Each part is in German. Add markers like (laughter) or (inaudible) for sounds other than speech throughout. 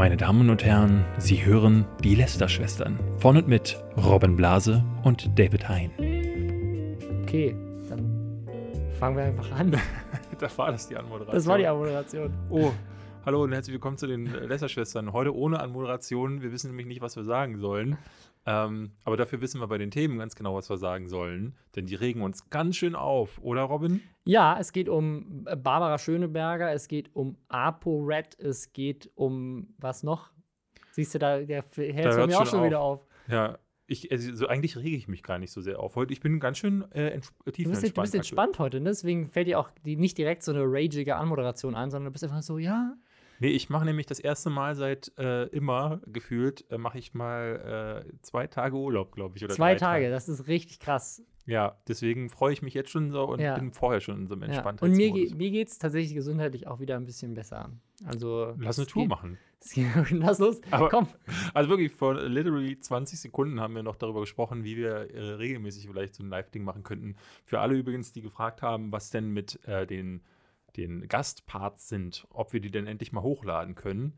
Meine Damen und Herren, Sie hören die Lester-Schwestern von und mit Robin Blase und David Hein. Okay, dann fangen wir einfach an. (laughs) da war das die Anmoderation. Das war die Anmoderation. Oh, hallo und herzlich willkommen zu den Lester-Schwestern. Heute ohne Anmoderation. Wir wissen nämlich nicht, was wir sagen sollen. Ähm, aber dafür wissen wir bei den Themen ganz genau, was wir sagen sollen. Denn die regen uns ganz schön auf, oder Robin? Ja, es geht um Barbara Schöneberger, es geht um ApoRed, es geht um was noch? Siehst du, da der hält da mir auch schon auf. wieder auf. Ja, ich, also, so eigentlich rege ich mich gar nicht so sehr auf. Heute, ich bin ganz schön äh, tief du bist, entspannt. Du bist entspannt heute, ne? deswegen fällt dir auch die, nicht direkt so eine ragige Anmoderation ein, sondern du bist einfach so, ja, Nee, ich mache nämlich das erste Mal seit äh, immer gefühlt, äh, mache ich mal äh, zwei Tage Urlaub, glaube ich. Oder zwei Tage. Tage, das ist richtig krass. Ja, deswegen freue ich mich jetzt schon so und Ja. bin vorher schon in so einem Ja. entspannten Und mir, ge mir geht es tatsächlich gesundheitlich auch wieder ein bisschen besser. Also, Lass eine Tour geht- machen. (laughs) (laughs) Lass los. Aber- Komm. Also wirklich, vor literally 20 Sekunden haben wir noch darüber gesprochen, wie wir äh, regelmäßig vielleicht so ein Live-Ding machen könnten. Für alle übrigens, die gefragt haben, was denn mit äh, den, den Gastparts sind, ob wir die denn endlich mal hochladen können.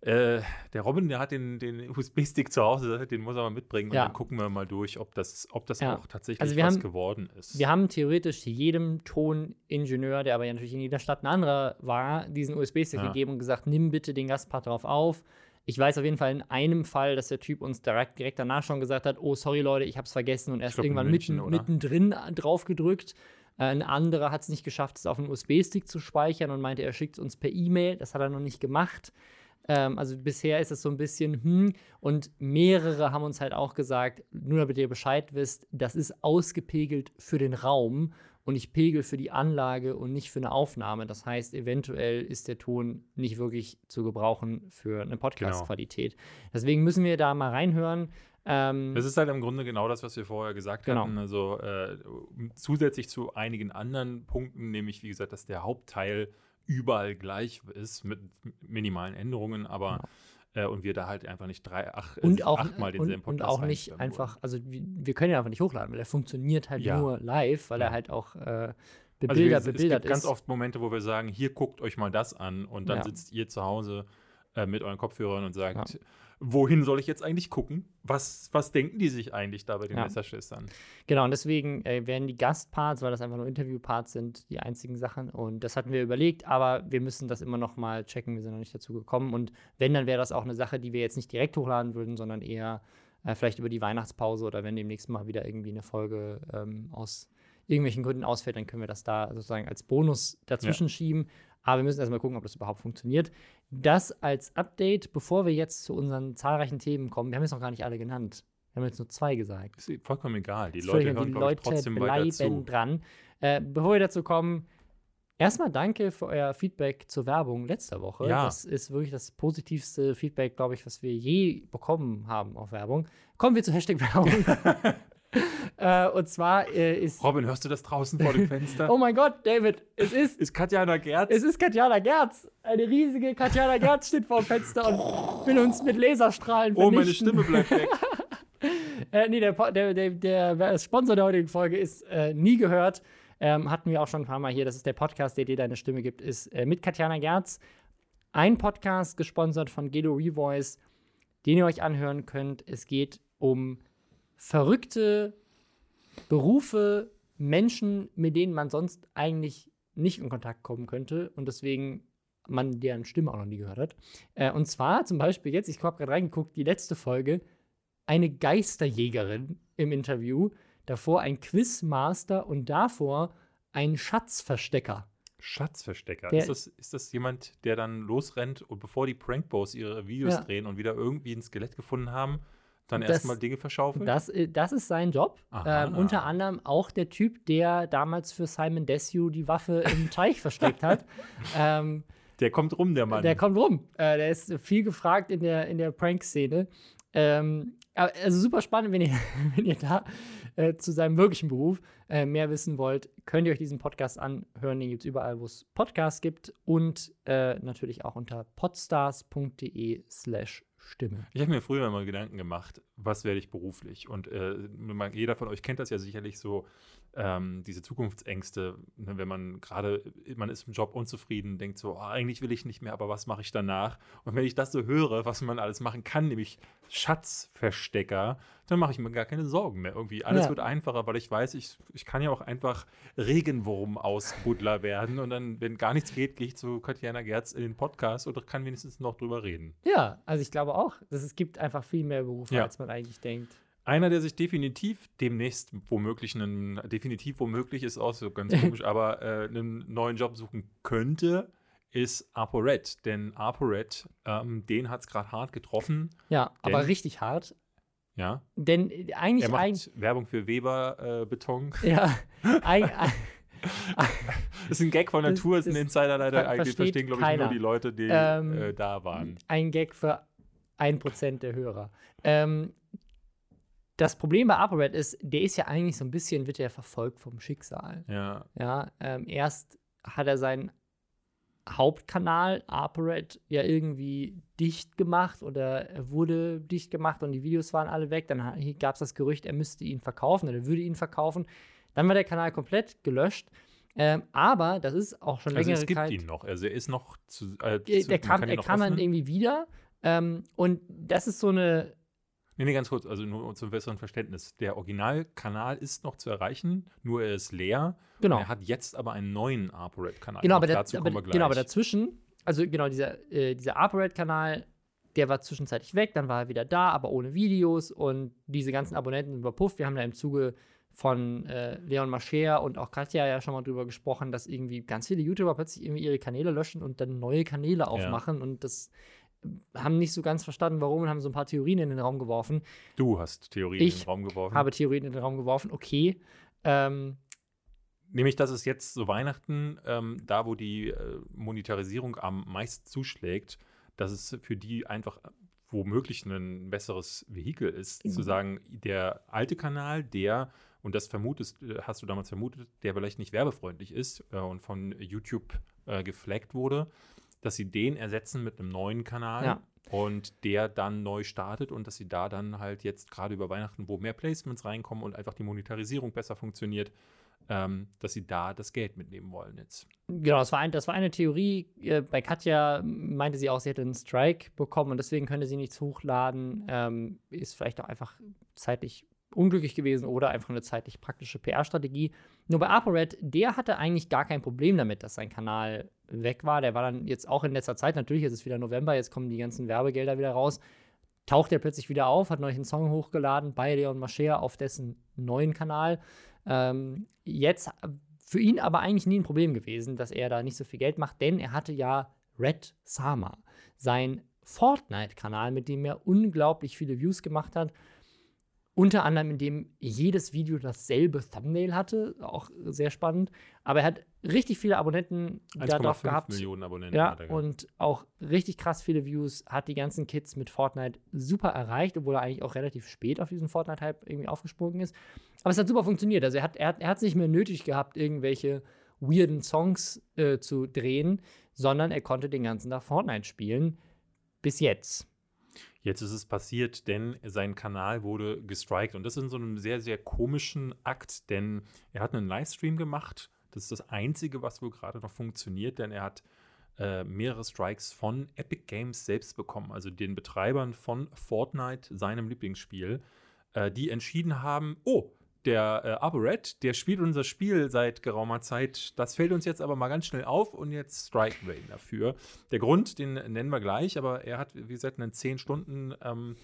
Äh, der Robin, der hat den, den USB-Stick zu Hause, den muss er mal mitbringen und Ja. dann gucken wir mal durch, ob das, ob das Ja. auch tatsächlich Also was haben- geworden ist. Wir haben theoretisch jedem Toningenieur, der aber ja natürlich in jeder Stadt ein anderer war, diesen USB-Stick Ja. gegeben und gesagt, nimm bitte den Gastpart drauf auf. Ich weiß auf jeden Fall in einem Fall, dass der Typ uns direkt, direkt danach schon gesagt hat, oh, sorry Leute, ich hab's vergessen und erst glaub, irgendwann München, mitten, oder? mittendrin drauf gedrückt. Äh, Ein anderer hat es nicht geschafft, es auf einen USB-Stick zu speichern und meinte, er schickt es uns per E-Mail. Das hat er noch nicht gemacht. Ähm, also bisher ist es so ein bisschen, hm, und mehrere haben uns halt auch gesagt, nur damit ihr Bescheid wisst, das ist ausgepegelt für den Raum und ich pegel für die Anlage und nicht für eine Aufnahme. Das heißt, eventuell ist der Ton nicht wirklich zu gebrauchen für eine Podcast-Qualität. Deswegen müssen wir da mal reinhören. Ähm, Das ist halt im Grunde genau das, was wir vorher gesagt Genau. hatten. Also äh, zusätzlich zu einigen anderen Punkten, nämlich wie gesagt, dass der Hauptteil überall gleich ist mit minimalen Änderungen, aber äh, und wir da halt einfach nicht drei, ach, und äh, auch, achtmal und, denselben und Podcast auch nicht einfach, also wir, wir können ihn einfach nicht hochladen, weil er funktioniert halt Ja. nur live, weil Ja. er halt auch äh, Also bebildert, wir, es bebildert gibt ganz ist. oft Momente, wo wir sagen, hier guckt euch mal das an und dann Ja. sitzt ihr zu Hause äh, mit euren Kopfhörern und sagt, wohin soll ich jetzt eigentlich gucken? Was, was denken die sich eigentlich da bei den Ja. Messerschwestern? Genau, und deswegen äh, werden die Gastparts, weil das einfach nur Interviewparts sind, die einzigen Sachen. Und das hatten wir überlegt, aber wir müssen das immer noch mal checken. Wir sind noch nicht dazu gekommen. Und wenn, dann wäre das auch eine Sache, die wir jetzt nicht direkt hochladen würden, sondern eher äh, vielleicht über die Weihnachtspause oder wenn demnächst mal wieder irgendwie eine Folge ähm, aus irgendwelchen Gründen ausfällt, dann können wir das da sozusagen als Bonus dazwischen schieben. Aber wir müssen erstmal gucken, ob das überhaupt funktioniert. Das als Update, bevor wir jetzt zu unseren zahlreichen Themen kommen. Wir haben jetzt noch gar nicht alle genannt. Wir haben jetzt nur zwei gesagt. Ist vollkommen egal. Die Leute hören, die glaube ich, Leute trotzdem weiter bleiben zu. dran. Äh, bevor wir dazu kommen, erstmal danke für euer Feedback zur Werbung letzter Woche. Ja. Das ist wirklich das positivste Feedback, glaube ich, was wir je bekommen haben auf Werbung. Kommen wir zu Hashtag Werbung. (laughs) äh, und zwar äh, ist. Robin, hörst du das draußen vor dem Fenster? (laughs) Oh mein Gott, David, es ist. Ist Katjana Gerz? Es ist Katjana Gerz. Eine riesige Katjana Gerz steht vor dem Fenster und will uns mit Laserstrahlen oh, meine vernichten. Stimme bleibt weg. (laughs) Äh, nee, der, der, der, der Sponsor der heutigen Folge ist äh, nie gehört. Ähm, hatten wir auch schon ein paar Mal hier. Das ist der Podcast, der dir deine Stimme gibt, ist äh, mit Katjana Gerz. Ein Podcast gesponsert von Gedo Revoice, den ihr euch anhören könnt. Es geht um verrückte Berufe, Menschen, mit denen man sonst eigentlich nicht in Kontakt kommen könnte und deswegen man deren Stimme auch noch nie gehört hat. Äh, und zwar zum Beispiel jetzt, ich habe gerade reingeguckt, die letzte Folge, eine Geisterjägerin im Interview, davor ein Quizmaster und davor ein Schatzverstecker. Schatzverstecker. Der- ist, das, ist das jemand, der dann losrennt und bevor die Prankbos ihre Videos Ja. drehen und wieder irgendwie ein Skelett gefunden haben, dann erstmal Dinge verschaufeln? Das, äh, das ist sein Job. Aha. Ähm, unter anderem auch der Typ, der damals für Simon Desue die Waffe im (laughs) Teich versteckt hat. Ähm, der kommt rum, der Mann. Der kommt rum. Äh, der ist viel gefragt in der, in der Prank-Szene. Ähm, also super spannend, wenn ihr, (laughs) wenn ihr da äh, zu seinem wirklichen Beruf äh, mehr wissen wollt, könnt ihr euch diesen Podcast anhören. Den gibt es überall, wo es Podcasts gibt und äh, natürlich auch unter podstars.de slash Stimme. Ich habe mir früher mal Gedanken gemacht, was werde ich beruflich? Und äh, jeder von euch kennt das ja sicherlich so, ähm, diese Zukunftsängste, ne, wenn man gerade, man ist im Job unzufrieden, denkt so, oh, eigentlich will ich nicht mehr, aber was mache ich danach? Und wenn ich das so höre, was man alles machen kann, nämlich Schatzverstecker, dann mache ich mir gar keine Sorgen mehr. Irgendwie alles ja. wird einfacher, weil ich weiß, ich, ich kann ja auch einfach Regenwurm-Ausbuddler werden und dann, wenn gar nichts geht, gehe ich zu Katjana Gerz in den Podcast oder kann wenigstens noch drüber reden. Ja, also ich glaube auch, dass es gibt einfach viel mehr Berufe, ja. als man eigentlich denkt. Einer, der sich definitiv demnächst womöglich einen, definitiv womöglich ist auch so ganz (laughs) komisch, aber äh, einen neuen Job suchen könnte, ist ApoRed. Denn ApoRed, ähm, den hat es gerade hart getroffen. Ja, denn, aber richtig hart. Ja. Denn äh, eigentlich. Er macht ein, Werbung für Weber äh, Beton. (laughs) Ja. Ein, (laughs) das ist ein Gag von Natur, ist ein Insider leider. Eigentlich verstehen, glaube ich, nur die Leute, die ähm, äh, da waren. Ein Gag für ein Prozent der Hörer. Ähm, das Problem bei ApoRed ist, der ist ja eigentlich so ein bisschen, wird er verfolgt vom Schicksal. Ja. Ja, ähm, erst hat er seinen Hauptkanal ApoRed ja irgendwie dicht gemacht oder er wurde dicht gemacht und die Videos waren alle weg. Dann gab es das Gerücht, er müsste ihn verkaufen oder würde ihn verkaufen. Dann war der Kanal komplett gelöscht. Ähm, aber das ist auch schon längere also es gibt Zeit. ihn noch. Also er ist noch zu. Äh, zu der kam, er kam dann irgendwie wieder. Ähm, und das ist so eine Nee, nee, ganz kurz, also nur zum besseren Verständnis. Der Originalkanal ist noch zu erreichen, nur er ist leer. Genau. Er hat jetzt aber einen neuen ApoRed-Kanal. Genau, aber, der, aber, genau, aber dazwischen, also genau, dieser, äh, dieser ApoRed-Kanal, der war zwischenzeitlich weg, dann war er wieder da, aber ohne Videos und diese ganzen Abonnenten überpufft. Wir haben da im Zuge von äh, Leon Mascher und auch Katja ja schon mal drüber gesprochen, dass irgendwie ganz viele YouTuber plötzlich irgendwie ihre Kanäle löschen und dann neue Kanäle aufmachen ja. und das haben nicht so ganz verstanden, warum und haben so ein paar Theorien in den Raum geworfen. Du hast Theorien ich in den Raum geworfen. Ich habe Theorien in den Raum geworfen, okay. Ähm, Nämlich, dass es jetzt so Weihnachten, ähm, da wo die äh, Monetarisierung am meisten zuschlägt, dass es für die einfach womöglich ein besseres Vehikel ist, mhm. zu sagen, der alte Kanal, der, und das vermutest, äh, hast du damals vermutet, der vielleicht nicht werbefreundlich ist äh, und von YouTube äh, geflaggt wurde, dass sie den ersetzen mit einem neuen Kanal ja. und der dann neu startet und dass sie da dann halt jetzt gerade über Weihnachten, wo mehr Placements reinkommen und einfach die Monetarisierung besser funktioniert, ähm, dass sie da das Geld mitnehmen wollen jetzt. Genau, das war, ein, das war eine Theorie. Äh, bei Katja meinte sie auch, sie hätte einen Strike bekommen und deswegen könnte sie nichts hochladen. Ähm, ist vielleicht auch einfach zeitlich unglücklich gewesen oder einfach eine zeitlich praktische PR-Strategie. Nur bei ApoRed, der hatte eigentlich gar kein Problem damit, dass sein Kanal weg war. Der war dann jetzt auch in letzter Zeit, natürlich ist es wieder November, jetzt kommen die ganzen Werbegelder wieder raus. Taucht er plötzlich wieder auf, hat neulich einen Song hochgeladen bei Leon Mascher auf dessen neuen Kanal. Ähm, jetzt für ihn aber eigentlich nie ein Problem gewesen, dass er da nicht so viel Geld macht, denn er hatte ja Red Sama, sein Fortnite-Kanal, mit dem er unglaublich viele Views gemacht hat unter anderem, indem jedes Video dasselbe Thumbnail hatte, auch sehr spannend. Aber er hat richtig viele Abonnenten darauf gehabt. Millionen Abonnenten. Ja, und auch richtig krass viele Views hat die ganzen Kids mit Fortnite super erreicht, obwohl er eigentlich auch relativ spät auf diesen Fortnite-Hype irgendwie aufgesprungen ist. Aber es hat super funktioniert. Also er hat es er hat, nicht mehr nötig gehabt, irgendwelche weirden Songs äh, zu drehen, sondern er konnte den ganzen Tag Fortnite spielen. Bis jetzt. Jetzt ist es passiert, denn sein Kanal wurde gestrikt. Und das ist in so einem sehr, sehr komischen Akt, denn er hat einen Livestream gemacht. Das ist das Einzige, was wohl gerade noch funktioniert, denn er hat äh, mehrere Strikes von Epic Games selbst bekommen, also den Betreibern von Fortnite, seinem Lieblingsspiel, äh, die entschieden haben, oh, der äh, Arboret, der spielt unser Spiel seit geraumer Zeit. Das fällt uns jetzt aber mal ganz schnell auf und jetzt striken wir ihn dafür. Der Grund, den nennen wir gleich, aber er hat, wie gesagt, einen 10 Stunden ähm,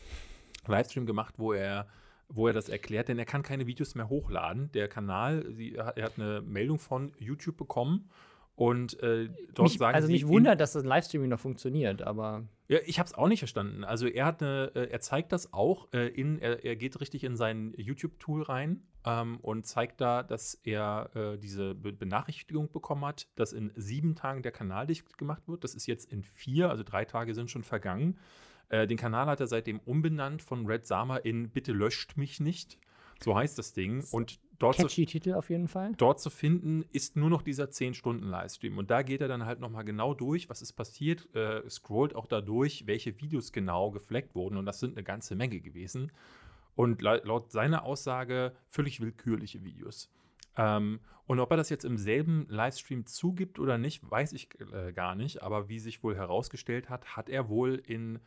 Livestream gemacht, wo er wo er das erklärt, denn er kann keine Videos mehr hochladen. Der Kanal, sie, er hat eine Meldung von YouTube bekommen und äh, dort mich, sagen Also mich wundert, dass das Livestreaming noch funktioniert, aber. Ja, ich habe es auch nicht verstanden. Also er hat eine, äh, er zeigt das auch äh, in, er, er, geht richtig in sein YouTube-Tool rein ähm, und zeigt da, dass er äh, diese Be Benachrichtigung bekommen hat, dass in sieben Tagen der Kanal dicht gemacht wird. Das ist jetzt in vier, also drei Tage sind schon vergangen. Äh, den Kanal hat er seitdem umbenannt von Red Sama in Bitte löscht mich nicht. So heißt das Ding. Und dort zu, Catchy Titel auf jeden Fall. dort zu finden ist nur noch dieser 10-Stunden-Livestream. Und da geht er dann halt nochmal genau durch, was ist passiert, äh, scrollt auch da durch, welche Videos genau gefleckt wurden. Und das sind eine ganze Menge gewesen. Und la- laut seiner Aussage völlig willkürliche Videos. Ähm, und ob er das jetzt im selben Livestream zugibt oder nicht, weiß ich äh, gar nicht. Aber wie sich wohl herausgestellt hat, hat er wohl in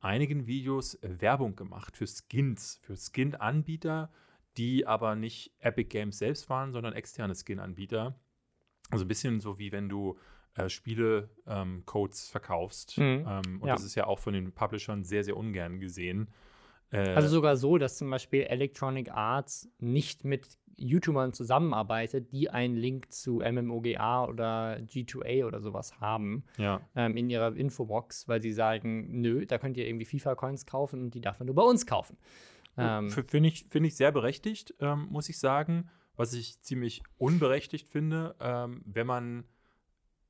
einigen Videos Werbung gemacht für Skins, für Skin-Anbieter, die aber nicht Epic Games selbst waren, sondern externe Skin-Anbieter. Also ein bisschen so wie wenn du äh, Spiele-Codes verkaufst. Mhm. Ähm, und Ja. das ist ja auch von den Publishern sehr, sehr ungern gesehen. Äh, Also sogar so, dass zum Beispiel Electronic Arts nicht mit YouTubern zusammenarbeitet, die einen Link zu MMOGA oder G2A oder sowas haben ja. ähm, in ihrer Infobox, weil sie sagen, nö, da könnt ihr irgendwie FIFA-Coins kaufen und die darf man nur bei uns kaufen. Ähm, Finde ich, find ich sehr berechtigt, ähm, muss ich sagen. Was ich ziemlich unberechtigt finde, ähm, wenn man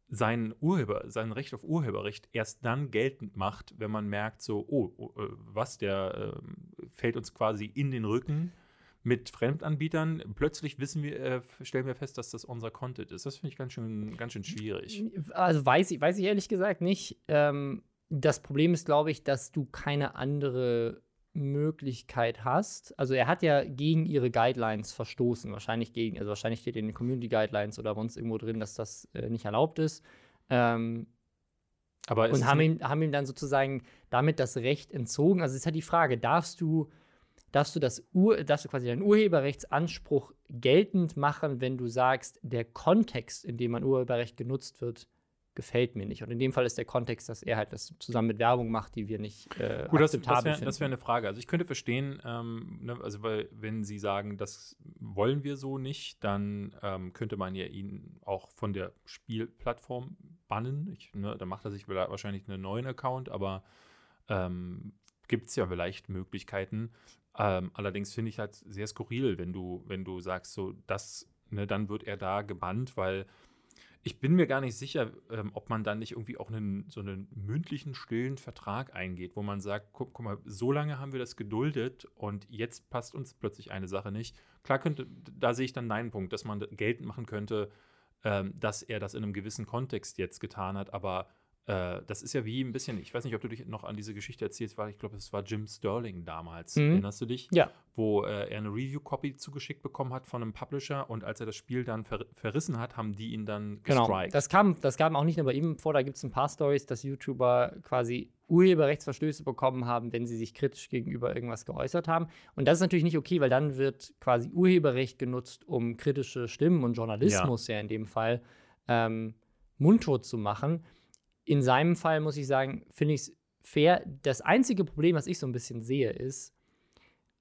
sein Urheber, sein Recht auf Urheberrecht erst dann geltend macht, wenn man merkt, so, oh, oh äh, was, der ähm, fällt uns quasi in den Rücken mit Fremdanbietern. Plötzlich wissen wir, äh, stellen wir fest, dass das unser Content ist. Das finde ich ganz schön, ganz schön schwierig. Also weiß ich, weiß ich ehrlich gesagt nicht. Ähm, das Problem ist, glaube ich, dass du keine andere Möglichkeit hast. Also er hat ja gegen ihre Guidelines verstoßen. Wahrscheinlich gegen, also wahrscheinlich steht in den Community Guidelines oder uns irgendwo drin, dass das äh, nicht erlaubt ist. Ähm, Aber und haben ihm, haben ihm dann sozusagen damit das Recht entzogen. Also es ist halt die Frage, darfst du, darfst du das Ur, darfst du quasi deinen Urheberrechtsanspruch geltend machen, wenn du sagst, der Kontext, in dem mein Urheberrecht genutzt wird, gefällt mir nicht. Und in dem Fall ist der Kontext, dass er halt das zusammen mit Werbung macht, die wir nicht äh, Gut, das, das akzeptabel wäre das wär eine Frage. Also ich könnte verstehen, ähm, ne, also weil, wenn Sie sagen, das wollen wir so nicht, dann ähm, könnte man ja ihn auch von der Spielplattform bannen. Ich, ne, da macht er sich wahrscheinlich einen neuen Account, aber ähm, gibt es ja vielleicht Möglichkeiten. Ähm, allerdings finde ich halt sehr skurril, wenn du, wenn du sagst, so das, ne, dann wird er da gebannt, weil ich bin mir gar nicht sicher, ähm, ob man dann nicht irgendwie auch einen, so einen mündlichen, stillen Vertrag eingeht, wo man sagt, guck, guck mal, so lange haben wir das geduldet und jetzt passt uns plötzlich eine Sache nicht. Klar könnte, da sehe ich dann deinen Punkt, dass man geltend machen könnte, ähm, dass er das in einem gewissen Kontext jetzt getan hat, aber äh, das ist ja wie ein bisschen, ich weiß nicht, ob du dich noch an diese Geschichte erzählst, weil ich glaube, es war Jim Sterling damals, Mhm. erinnerst du dich? Ja. Wo äh, er eine Review-Copy zugeschickt bekommen hat von einem Publisher und als er das Spiel dann ver verrissen hat, haben die ihn dann Genau. gestrikt. Das kam, das kam auch nicht nur bei ihm vor, da gibt es ein paar Stories, dass YouTuber quasi Urheberrechtsverstöße bekommen haben, wenn sie sich kritisch gegenüber irgendwas geäußert haben. Und das ist natürlich nicht okay, weil dann wird quasi Urheberrecht genutzt, um kritische Stimmen und Journalismus ja, in dem Fall ähm, mundtot zu machen. In seinem Fall muss ich sagen, finde ich es fair. Das einzige Problem, was ich so ein bisschen sehe, ist,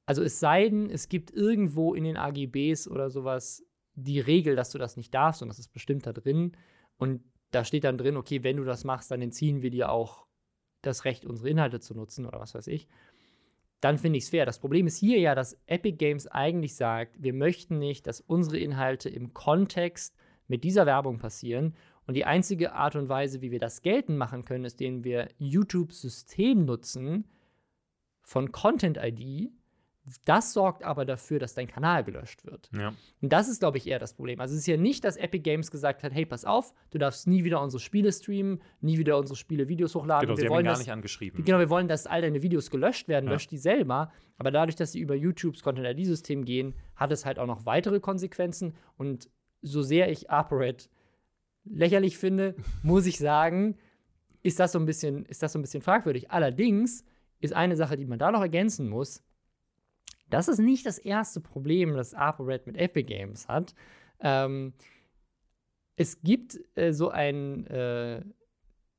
also es sei denn, es gibt irgendwo in den AGBs oder sowas die Regel, dass du das nicht darfst und das ist bestimmt da drin. Und da steht dann drin, okay, wenn du das machst, dann entziehen wir dir auch das Recht, unsere Inhalte zu nutzen oder was weiß ich. Dann finde ich es fair. Das Problem ist hier ja, dass Epic Games eigentlich sagt, wir möchten nicht, dass unsere Inhalte im Kontext mit dieser Werbung passieren. Und die einzige Art und Weise, wie wir das geltend machen können, ist, indem wir YouTube-System nutzen von Content ID. Das sorgt aber dafür, dass dein Kanal gelöscht wird. ja. Und das ist, glaube ich, eher das Problem. Also es ist ja nicht, dass Epic Games gesagt hat, hey, pass auf, du darfst nie wieder unsere Spiele streamen, nie wieder unsere Spiele-Videos hochladen. Genau, wir sie haben ihn wollen gar das, nicht angeschrieben. Genau, wir wollen, dass all deine Videos gelöscht werden, Ja. löscht die selber. Aber dadurch, dass sie über YouTubes Content-ID-System gehen, hat es halt auch noch weitere Konsequenzen. Und so sehr ich ApoRed lächerlich finde, muss ich sagen, ist das so ein bisschen, ist das so ein bisschen fragwürdig. Allerdings ist eine Sache, die man da noch ergänzen muss, das ist nicht das erste Problem, das ApoRed mit Epic Games hat. Ähm, es gibt äh, so ein äh,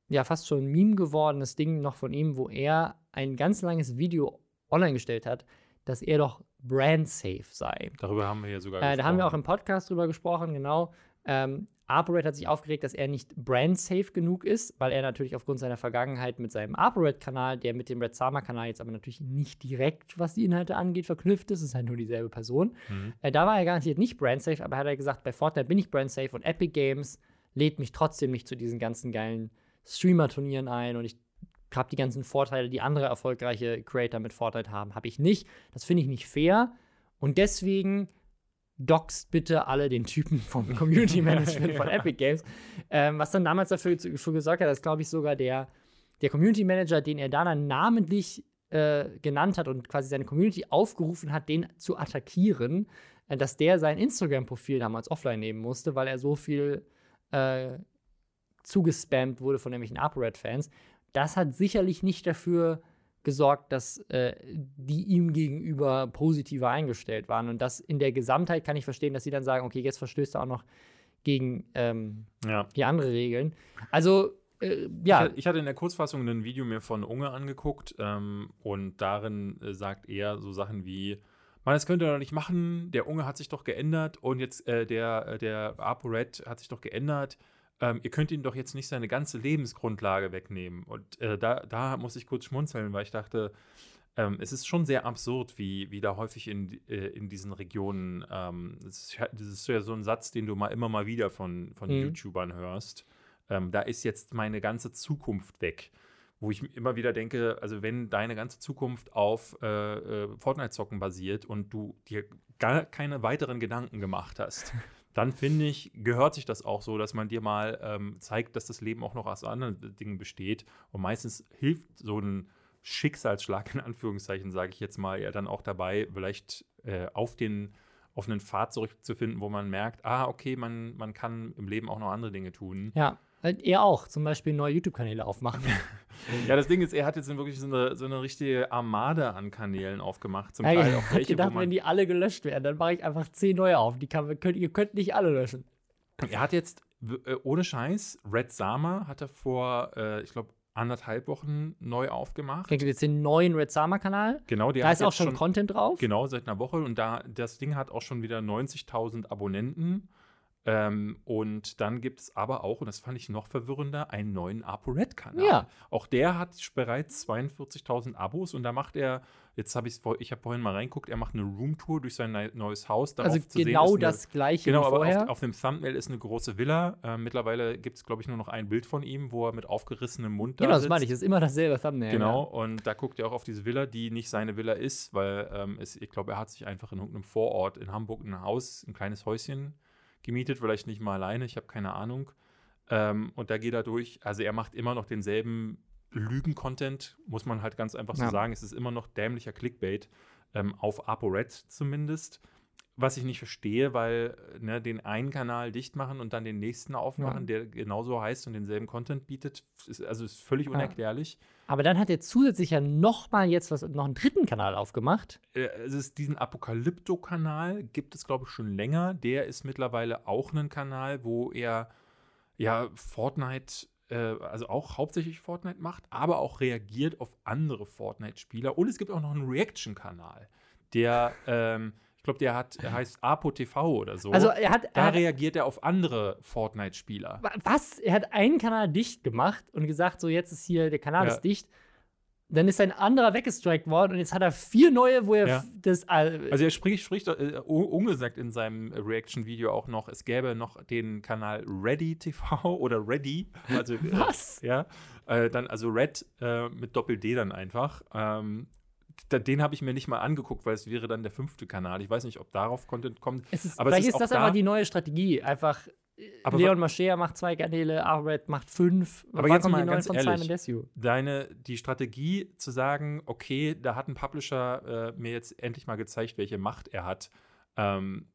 ja fast schon Meme gewordenes Ding noch von ihm, wo er ein ganz langes Video online gestellt hat, dass er doch brand safe sei. Darüber haben wir ja sogar Äh, da haben wir auch gesprochen. im Podcast drüber gesprochen, genau. Ähm, ApoRed hat sich aufgeregt, dass er nicht brand-safe genug ist, weil er natürlich aufgrund seiner Vergangenheit mit seinem ApoRed-Kanal, der mit dem Red Sama-Kanal jetzt aber natürlich nicht direkt, was die Inhalte angeht, verknüpft ist, ist halt nur dieselbe Person. Mhm. Äh, da war er garantiert nicht brand-safe, aber hat er gesagt, bei Fortnite bin ich brand-safe und Epic Games lädt mich trotzdem nicht zu diesen ganzen geilen Streamer-Turnieren ein und ich habe die ganzen Vorteile, die andere erfolgreiche Creator mit Fortnite haben, habe ich nicht. Das finde ich nicht fair. Und deswegen doxt bitte alle den Typen vom (laughs) Community Management von Epic Games. Ähm, was dann damals dafür, dafür gesorgt hat, dass, glaube ich, sogar der, der Community Manager, den er da dann namentlich äh, genannt hat und quasi seine Community aufgerufen hat, den zu attackieren, äh, dass der sein Instagram-Profil damals offline nehmen musste, weil er so viel äh, zugespammt wurde von nämlichen ApoRed-Fans. Das hat sicherlich nicht dafür gesorgt, dass äh, die ihm gegenüber positiver eingestellt waren. Und das in der Gesamtheit kann ich verstehen, dass sie dann sagen, okay, jetzt verstößt er auch noch gegen ähm, ja. die andere Regeln. Also äh, ja. Ich, hatte in der Kurzfassung ein Video mir von Unge angeguckt ähm, und darin äh, sagt er so Sachen wie, man, das könnt ihr doch nicht machen, der Unge hat sich doch geändert und jetzt äh, der, äh, der ApoRed hat sich doch geändert ähm, ihr könnt ihm doch jetzt nicht seine ganze Lebensgrundlage wegnehmen. Und äh, da, da muss ich kurz schmunzeln, weil ich dachte, ähm, es ist schon sehr absurd, wie, wie da häufig in, äh, in diesen Regionen, ähm, das, ist, das, ist, ja so ein Satz, den du mal immer mal wieder von, von mhm. YouTubern hörst. Ähm, da ist jetzt meine ganze Zukunft weg wo ich immer wieder denke, also wenn deine ganze Zukunft auf äh, äh, Fortnite-Zocken basiert und du dir gar keine weiteren Gedanken gemacht hast, (laughs) dann finde ich, gehört sich das auch so, dass man dir mal ähm, zeigt, dass das Leben auch noch aus anderen Dingen besteht. Und meistens hilft so ein Schicksalsschlag, in Anführungszeichen, sage ich jetzt mal, ja dann auch dabei, vielleicht äh, auf den auf einen Pfad zurückzufinden, wo man merkt, ah, okay, man, man kann im Leben auch noch andere Dinge tun. Ja. Er auch, zum Beispiel neue YouTube-Kanäle aufmachen. (laughs) ja, das Ding ist, er hat jetzt wirklich so eine, so eine richtige Armada an Kanälen aufgemacht. Zum ja, Teil auch welche, gedacht, wenn die alle gelöscht werden, dann mache ich einfach zehn neue auf. Die kann, könnt, ihr könnt nicht alle löschen. Er hat jetzt, äh, ohne Scheiß, Red Sama hat er vor, äh, ich glaube, anderthalb Wochen neu aufgemacht. Kriegt jetzt den neuen Red Sama-Kanal. Genau, der da ist auch schon, schon Content drauf. Genau, seit einer Woche. Und da das Ding hat auch schon wieder 90.000 Abonnenten. Ähm, und dann gibt es aber auch, und das fand ich noch verwirrender, einen neuen ApoRed-Kanal. Ja. Auch der hat bereits 42.000 Abos und da macht er, jetzt habe ich ich habe vorhin mal reinguckt, er macht eine Roomtour durch sein neues Haus. Darauf also genau sehen, das eine, gleiche genau, wie vorher. aber auf, auf, dem Thumbnail ist eine große Villa. Äh, mittlerweile gibt es, glaube ich, nur noch ein Bild von ihm, wo er mit aufgerissenem Mund genau, da Genau, das meine ich, ist immer dasselbe Thumbnail. Genau, ja. und da guckt er auch auf diese Villa, die nicht seine Villa ist, weil ähm, es, ich glaube, er hat sich einfach in irgendeinem Vorort in Hamburg ein Haus, ein kleines Häuschen gemietet, vielleicht nicht mal alleine, ich habe keine Ahnung. Ähm, und da geht er durch. Also er macht immer noch denselben Lügen-Content, muss man halt ganz einfach so ja. sagen. Es ist immer noch dämlicher Clickbait, ähm, auf ApoRed zumindest. Was ich nicht verstehe, weil ne, den einen Kanal dicht machen und dann den nächsten aufmachen, ja. der genauso heißt und denselben Content bietet, ist, also ist völlig unerklärlich. Ja. Aber dann hat er zusätzlich ja noch mal jetzt was, noch einen dritten Kanal aufgemacht. Äh, es ist diesen Apokalypto-Kanal, gibt es, glaube ich, schon länger. Der ist mittlerweile auch ein Kanal, wo er ja Fortnite äh, also auch hauptsächlich Fortnite macht, aber auch reagiert auf andere Fortnite-Spieler. Und es gibt auch noch einen Reaction-Kanal, der ähm, glaube, der hat, der heißt Apo TV oder so. Also er hat, da er reagiert er auf andere Fortnite-Spieler. Was? Er hat einen Kanal dicht gemacht und gesagt, so jetzt ist hier, der Kanal ja. ist dicht. Dann ist ein anderer weggestrikt worden und jetzt hat er vier neue, wo er ja. das. also er spricht, spricht äh, ungesagt in seinem Reaction-Video auch noch, es gäbe noch den Kanal Ready TV (laughs) oder Ready. Also, äh, Was? Äh, ja. Äh, dann also Red äh, mit Doppel-D dann einfach. Ähm, den habe ich mir nicht mal angeguckt, weil es wäre dann der fünfte Kanal. Ich weiß nicht, ob darauf Content kommt. Ist, aber vielleicht ist, ist das da aber die neue Strategie. Einfach äh, aber Leon Mascher macht zwei Kanäle, Arred macht fünf. Aber jetzt mal ganz ehrlich, deine, die Strategie zu sagen, okay, da hat ein Publisher äh, mir jetzt endlich mal gezeigt, welche Macht er hat. Ähm,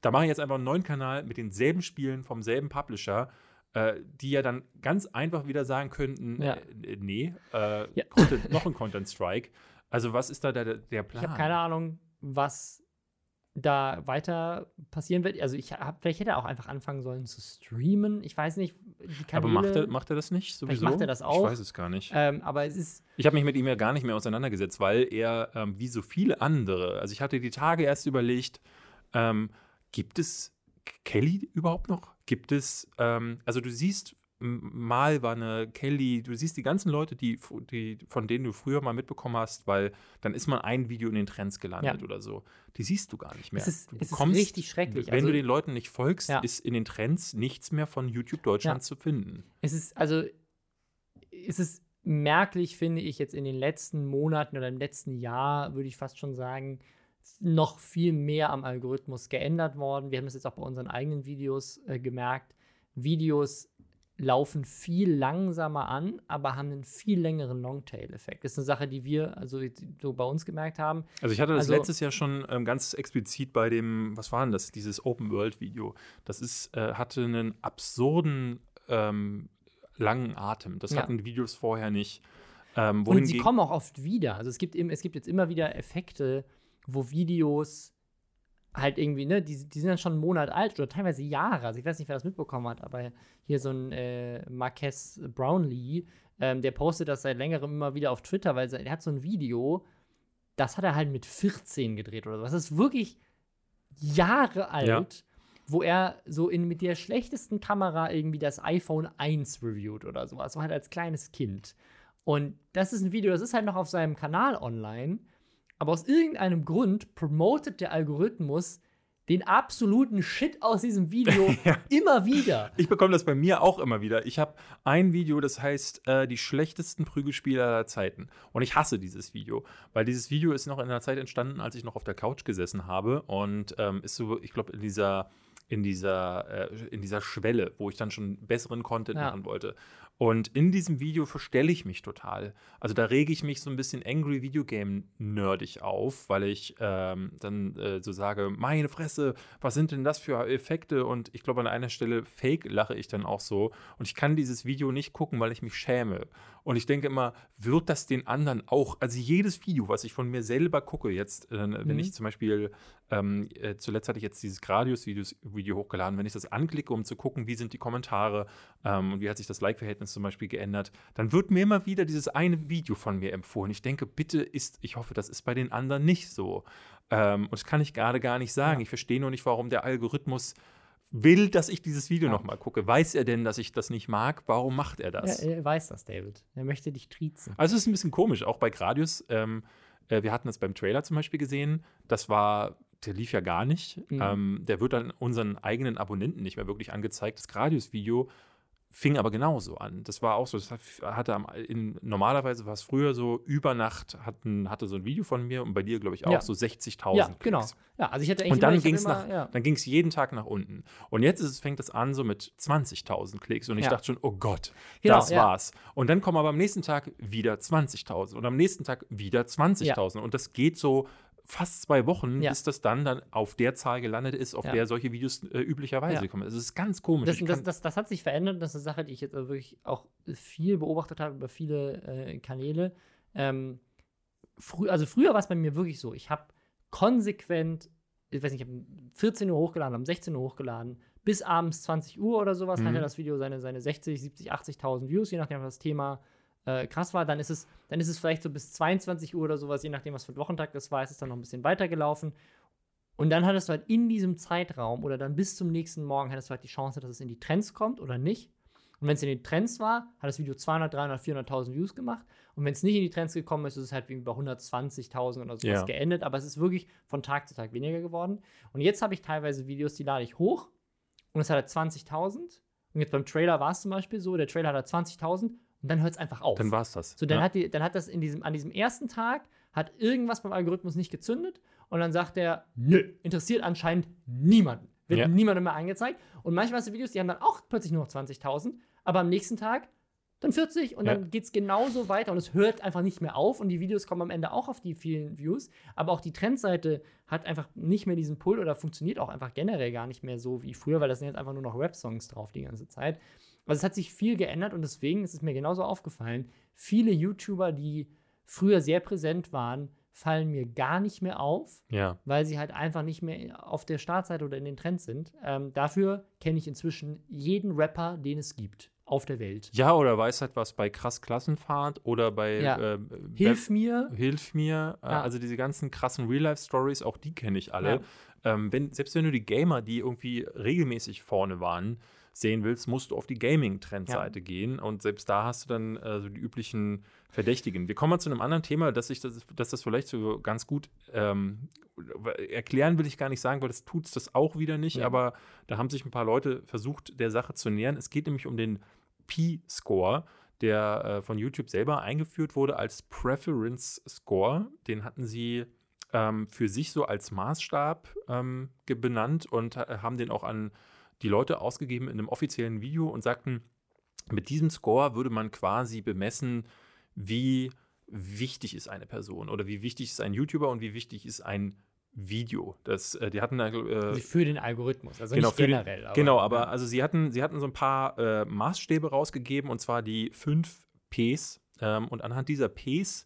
da mache ich jetzt einfach einen neuen Kanal mit denselben Spielen vom selben Publisher, äh, die ja dann ganz einfach wieder sagen könnten, ja. äh, nee, äh, ja. Content, noch ein Content Strike. Also, was ist da der, der Plan? Ich habe keine Ahnung, was da weiter passieren wird. Also, ich habe, vielleicht hätte er auch einfach anfangen sollen zu streamen. Ich weiß nicht, Aber macht er, macht er das nicht sowieso? Vielleicht macht er das auch. Ich weiß es gar nicht. Ähm, aber es ist. Ich habe mich mit ihm ja gar nicht mehr auseinandergesetzt, weil er, ähm, wie so viele andere, also ich hatte die Tage erst überlegt, ähm, gibt es Kelly überhaupt noch? Gibt es, ähm, also du siehst Mal war eine Kelly, du siehst die ganzen Leute, die, die, von denen du früher mal mitbekommen hast, weil dann ist mal ein Video in den Trends gelandet ja. oder so. Die siehst du gar nicht mehr. Es ist, es ist richtig schrecklich. Wenn also, du den Leuten nicht folgst, ja. ist in den Trends nichts mehr von YouTube Deutschland ja. zu finden. Es ist, also, es ist merklich, finde ich, jetzt in den letzten Monaten oder im letzten Jahr, würde ich fast schon sagen, noch viel mehr am Algorithmus geändert worden. Wir haben das jetzt auch bei unseren eigenen Videos äh, gemerkt. Videos laufen viel langsamer an, aber haben einen viel längeren Longtail-Effekt. Das ist eine Sache, die wir also so bei uns gemerkt haben. Also ich hatte das also, letztes Jahr schon ähm, ganz explizit bei dem, was war denn das, dieses Open-World-Video. Das ist, äh, hatte einen absurden ähm, langen Atem. Das ja. hatten Videos vorher nicht. Ähm, Und sie kommen auch oft wieder. Also es gibt, es gibt jetzt immer wieder Effekte, wo Videos halt irgendwie, ne, die, die sind dann schon einen Monat alt oder teilweise Jahre. Also ich weiß nicht, wer das mitbekommen hat, aber hier so ein äh, Marques Brownlee, ähm, der postet das seit längerem immer wieder auf Twitter, weil er hat so ein Video, das hat er halt mit 14 gedreht oder so. Das ist wirklich Jahre alt, ja. wo er so in, mit der schlechtesten Kamera irgendwie das iPhone 1 reviewt oder sowas, so halt als kleines Kind. Und das ist ein Video, das ist halt noch auf seinem Kanal online. Aber aus irgendeinem Grund promotet der Algorithmus den absoluten Shit aus diesem Video (laughs) ja. immer wieder. Ich bekomme das bei mir auch immer wieder. Ich habe ein Video, das heißt äh, die schlechtesten Prügelspiele aller Zeiten. Und ich hasse dieses Video, weil dieses Video ist noch in einer Zeit entstanden, als ich noch auf der Couch gesessen habe und ähm, ist so, ich glaube, in dieser in dieser, äh, in dieser Schwelle, wo ich dann schon besseren Content ja. machen wollte. Und in diesem Video verstelle ich mich total. Also da rege ich mich so ein bisschen Angry Video Game nerdig auf, weil ich ähm, dann äh, so sage, meine Fresse, was sind denn das für Effekte? Und ich glaube, an einer Stelle fake lache ich dann auch so. Und ich kann dieses Video nicht gucken, weil ich mich schäme. Und ich denke immer, wird das den anderen auch? Also jedes Video, was ich von mir selber gucke, jetzt, äh, wenn mhm. ich zum Beispiel, ähm, äh, zuletzt hatte ich jetzt dieses Gradius-Video hochgeladen, wenn ich das anklicke, um zu gucken, wie sind die Kommentare ähm, und wie hat sich das Like-Verhältnis Verhaltens zum Beispiel geändert, dann wird mir immer wieder dieses eine Video von mir empfohlen. Ich denke, bitte ist, ich hoffe, das ist bei den anderen nicht so. Ähm, und das kann ich gerade gar nicht sagen. Ja. Ich verstehe nur nicht, warum der Algorithmus will, dass ich dieses Video ja. nochmal gucke. Weiß er denn, dass ich das nicht mag? Warum macht er das? Ja, er weiß das, David. Er möchte dich triezen. Also es ist ein bisschen komisch, auch bei Gradius. Ähm, äh, wir hatten das beim Trailer zum Beispiel gesehen. Das war, der lief ja gar nicht. Mhm. Ähm, der wird dann unseren eigenen Abonnenten nicht mehr wirklich angezeigt. Das Gradius-Video fing aber genauso an. Das war auch so, das hatte am, in, normalerweise war es früher so, über Nacht hatten, hatte so ein Video von mir und bei dir, glaube ich, auch ja. so 60.000 Ja, genau. Ja, also ich hatte und dann ging es ja. dann ging es jeden Tag nach unten. Und jetzt ist fängt es an so mit 20.000 Klicks und ich ja. dachte schon, oh Gott, genau, das war's. Und dann kommen aber am nächsten Tag wieder 20.000 und am nächsten Tag wieder 20.000 und das geht so fast zwei Wochen, ja. bis das dann, dann auf der Zahl gelandet ist, auf ja. der solche Videos äh, üblicherweise ja. kommen. Also es ist ganz komisch. Das, das, das, das, hat sich verändert. Das ist eine Sache, die ich jetzt wirklich auch viel beobachtet habe über viele äh, Kanäle. Ähm, frü also früher war es bei mir wirklich so, ich habe konsequent, ich weiß nicht, ich habe 14 Uhr hochgeladen, um 16 Uhr hochgeladen, bis abends 20 Uhr oder sowas mhm. hatte das Video seine, seine 60, 70, 80.000 Views, je nachdem, was das Thema äh, krass war. Dann ist, es, dann ist es vielleicht so bis 22 Uhr oder sowas, je nachdem, was für ein Wochentag das war, ist es dann noch ein bisschen weitergelaufen. Und dann hattest du halt in diesem Zeitraum oder dann bis zum nächsten Morgen hattest du halt die Chance, dass es in die Trends kommt oder nicht. Und wenn es in die Trends war, hat das Video 200, 300, 400.000 Views gemacht. Und wenn es nicht in die Trends gekommen ist, ist es halt wie bei 120.000 oder sowas ja. geendet. Aber es ist wirklich von Tag zu Tag weniger geworden. Und jetzt habe ich teilweise Videos, die lade ich hoch und es hat halt 20.000. Und jetzt beim Trailer war es zum Beispiel so, der Trailer hat halt 20.000 und dann hört es einfach auf. Dann war es das. So, dann, ja. hat die, dann hat das in diesem, an diesem ersten Tag hat irgendwas beim Algorithmus nicht gezündet und dann sagt er, nö, interessiert anscheinend niemanden. Wird ja. niemandem mehr angezeigt. Und manchmal sind Videos, die haben dann auch plötzlich nur noch 20.000, aber am nächsten Tag dann 40 und ja. dann geht es genauso weiter und es hört einfach nicht mehr auf und die Videos kommen am Ende auch auf die vielen Views, aber auch die Trendseite hat einfach nicht mehr diesen Pull oder funktioniert auch einfach generell gar nicht mehr so wie früher, weil das sind jetzt einfach nur noch Rap-Songs drauf die ganze Zeit. Also es hat sich viel geändert und deswegen ist es mir genauso aufgefallen, viele YouTuber, die früher sehr präsent waren, fallen mir gar nicht mehr auf, ja. weil sie halt einfach nicht mehr auf der Startseite oder in den Trends sind. Ähm, dafür kenne ich inzwischen jeden Rapper, den es gibt auf der Welt. Ja, oder weiß halt was bei krass Klassenfahrt oder bei ja. äh, Hilf mir. Hilf mir. Äh, ja. Also diese ganzen krassen Real-Life-Stories, auch die kenne ich alle. Ähm, wenn, selbst wenn du die Gamer, die irgendwie regelmäßig vorne waren, sehen willst, musst du auf die Gaming-Trendseite ja. gehen. Und selbst da hast du dann äh, so die üblichen Verdächtigen. Wir kommen mal zu einem anderen Thema, dass ich das, dass das vielleicht so ganz gut ähm, erklären will ich gar nicht sagen, weil das tut es das auch wieder nicht. Ja. Aber da haben sich ein paar Leute versucht, der Sache zu nähern. Es geht nämlich um den P-Score der äh, von YouTube selber eingeführt wurde als Preference Score. Den hatten sie ähm, für sich so als Maßstab ähm, benannt und ha haben den auch an die Leute ausgegeben in einem offiziellen Video und sagten, mit diesem Score würde man quasi bemessen, wie wichtig ist eine Person oder wie wichtig ist ein YouTuber und wie wichtig ist ein Video. Das, äh, die hatten äh, für den Algorithmus, also genau, nicht generell. Den, aber, genau, aber ja. also sie hatten, sie hatten so ein paar äh, Maßstäbe rausgegeben und zwar die fünf Ps. Ähm, und anhand dieser Ps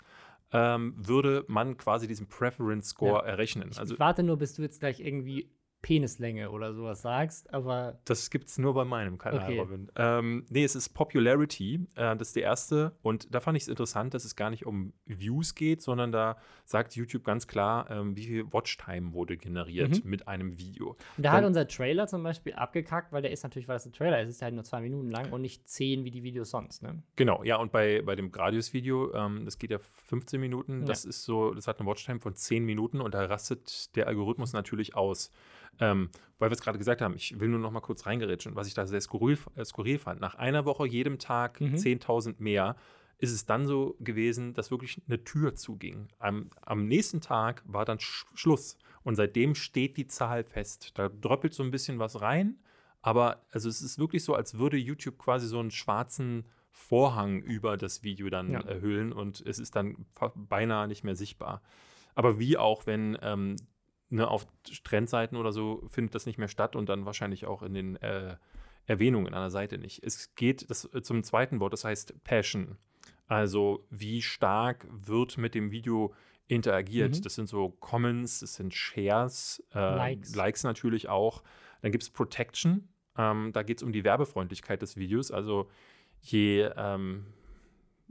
ähm, würde man quasi diesen Preference Score Ja. errechnen. Ich Also warte nur, bis du jetzt gleich irgendwie Penislänge oder sowas sagst, aber Das gibt es nur bei meinem Kanal, Okay. Robin. Ähm, nee, es ist Popularity, äh, das ist der erste. Und da fand ich es interessant, dass es gar nicht um Views geht, sondern da sagt YouTube ganz klar, ähm, wie viel Watchtime wurde generiert Mhm. mit einem Video. Und da hat Dann- unser Trailer zum Beispiel abgekackt, weil der ist natürlich, weil das ein Trailer ist, ist halt nur zwei Minuten lang und nicht zehn wie die Videos sonst, ne? Genau, ja, und bei, bei dem Gradius-Video, ähm, das geht ja 15 Minuten, Ja. das ist so, das hat eine Watchtime von 10 Minuten und da rastet der Algorithmus natürlich aus. Ähm, weil wir es gerade gesagt haben, ich will nur noch mal kurz reingerätschen, was ich da sehr skurril, äh, skurril fand. Nach einer Woche jedem Tag Mhm. 10.000 mehr ist es dann so gewesen, dass wirklich eine Tür zuging. Am, am nächsten Tag war dann Sch Schluss und seitdem steht die Zahl fest. Da dröppelt so ein bisschen was rein, aber also es ist wirklich so, als würde YouTube quasi so einen schwarzen Vorhang über das Video dann Ja. hüllen und es ist dann beinahe nicht mehr sichtbar. Aber wie auch, wenn ähm, ne, auf Trendseiten oder so findet das nicht mehr statt und dann wahrscheinlich auch in den äh, Erwähnungen an der Seite nicht. Es geht das, äh, zum zweiten Wort, das heißt Passion. Also wie stark wird mit dem Video interagiert. Mhm. Das sind so Comments, das sind Shares, äh, Likes. Likes natürlich auch. Dann gibt es Protection. Ähm, da geht es um die Werbefreundlichkeit des Videos. Also je ähm,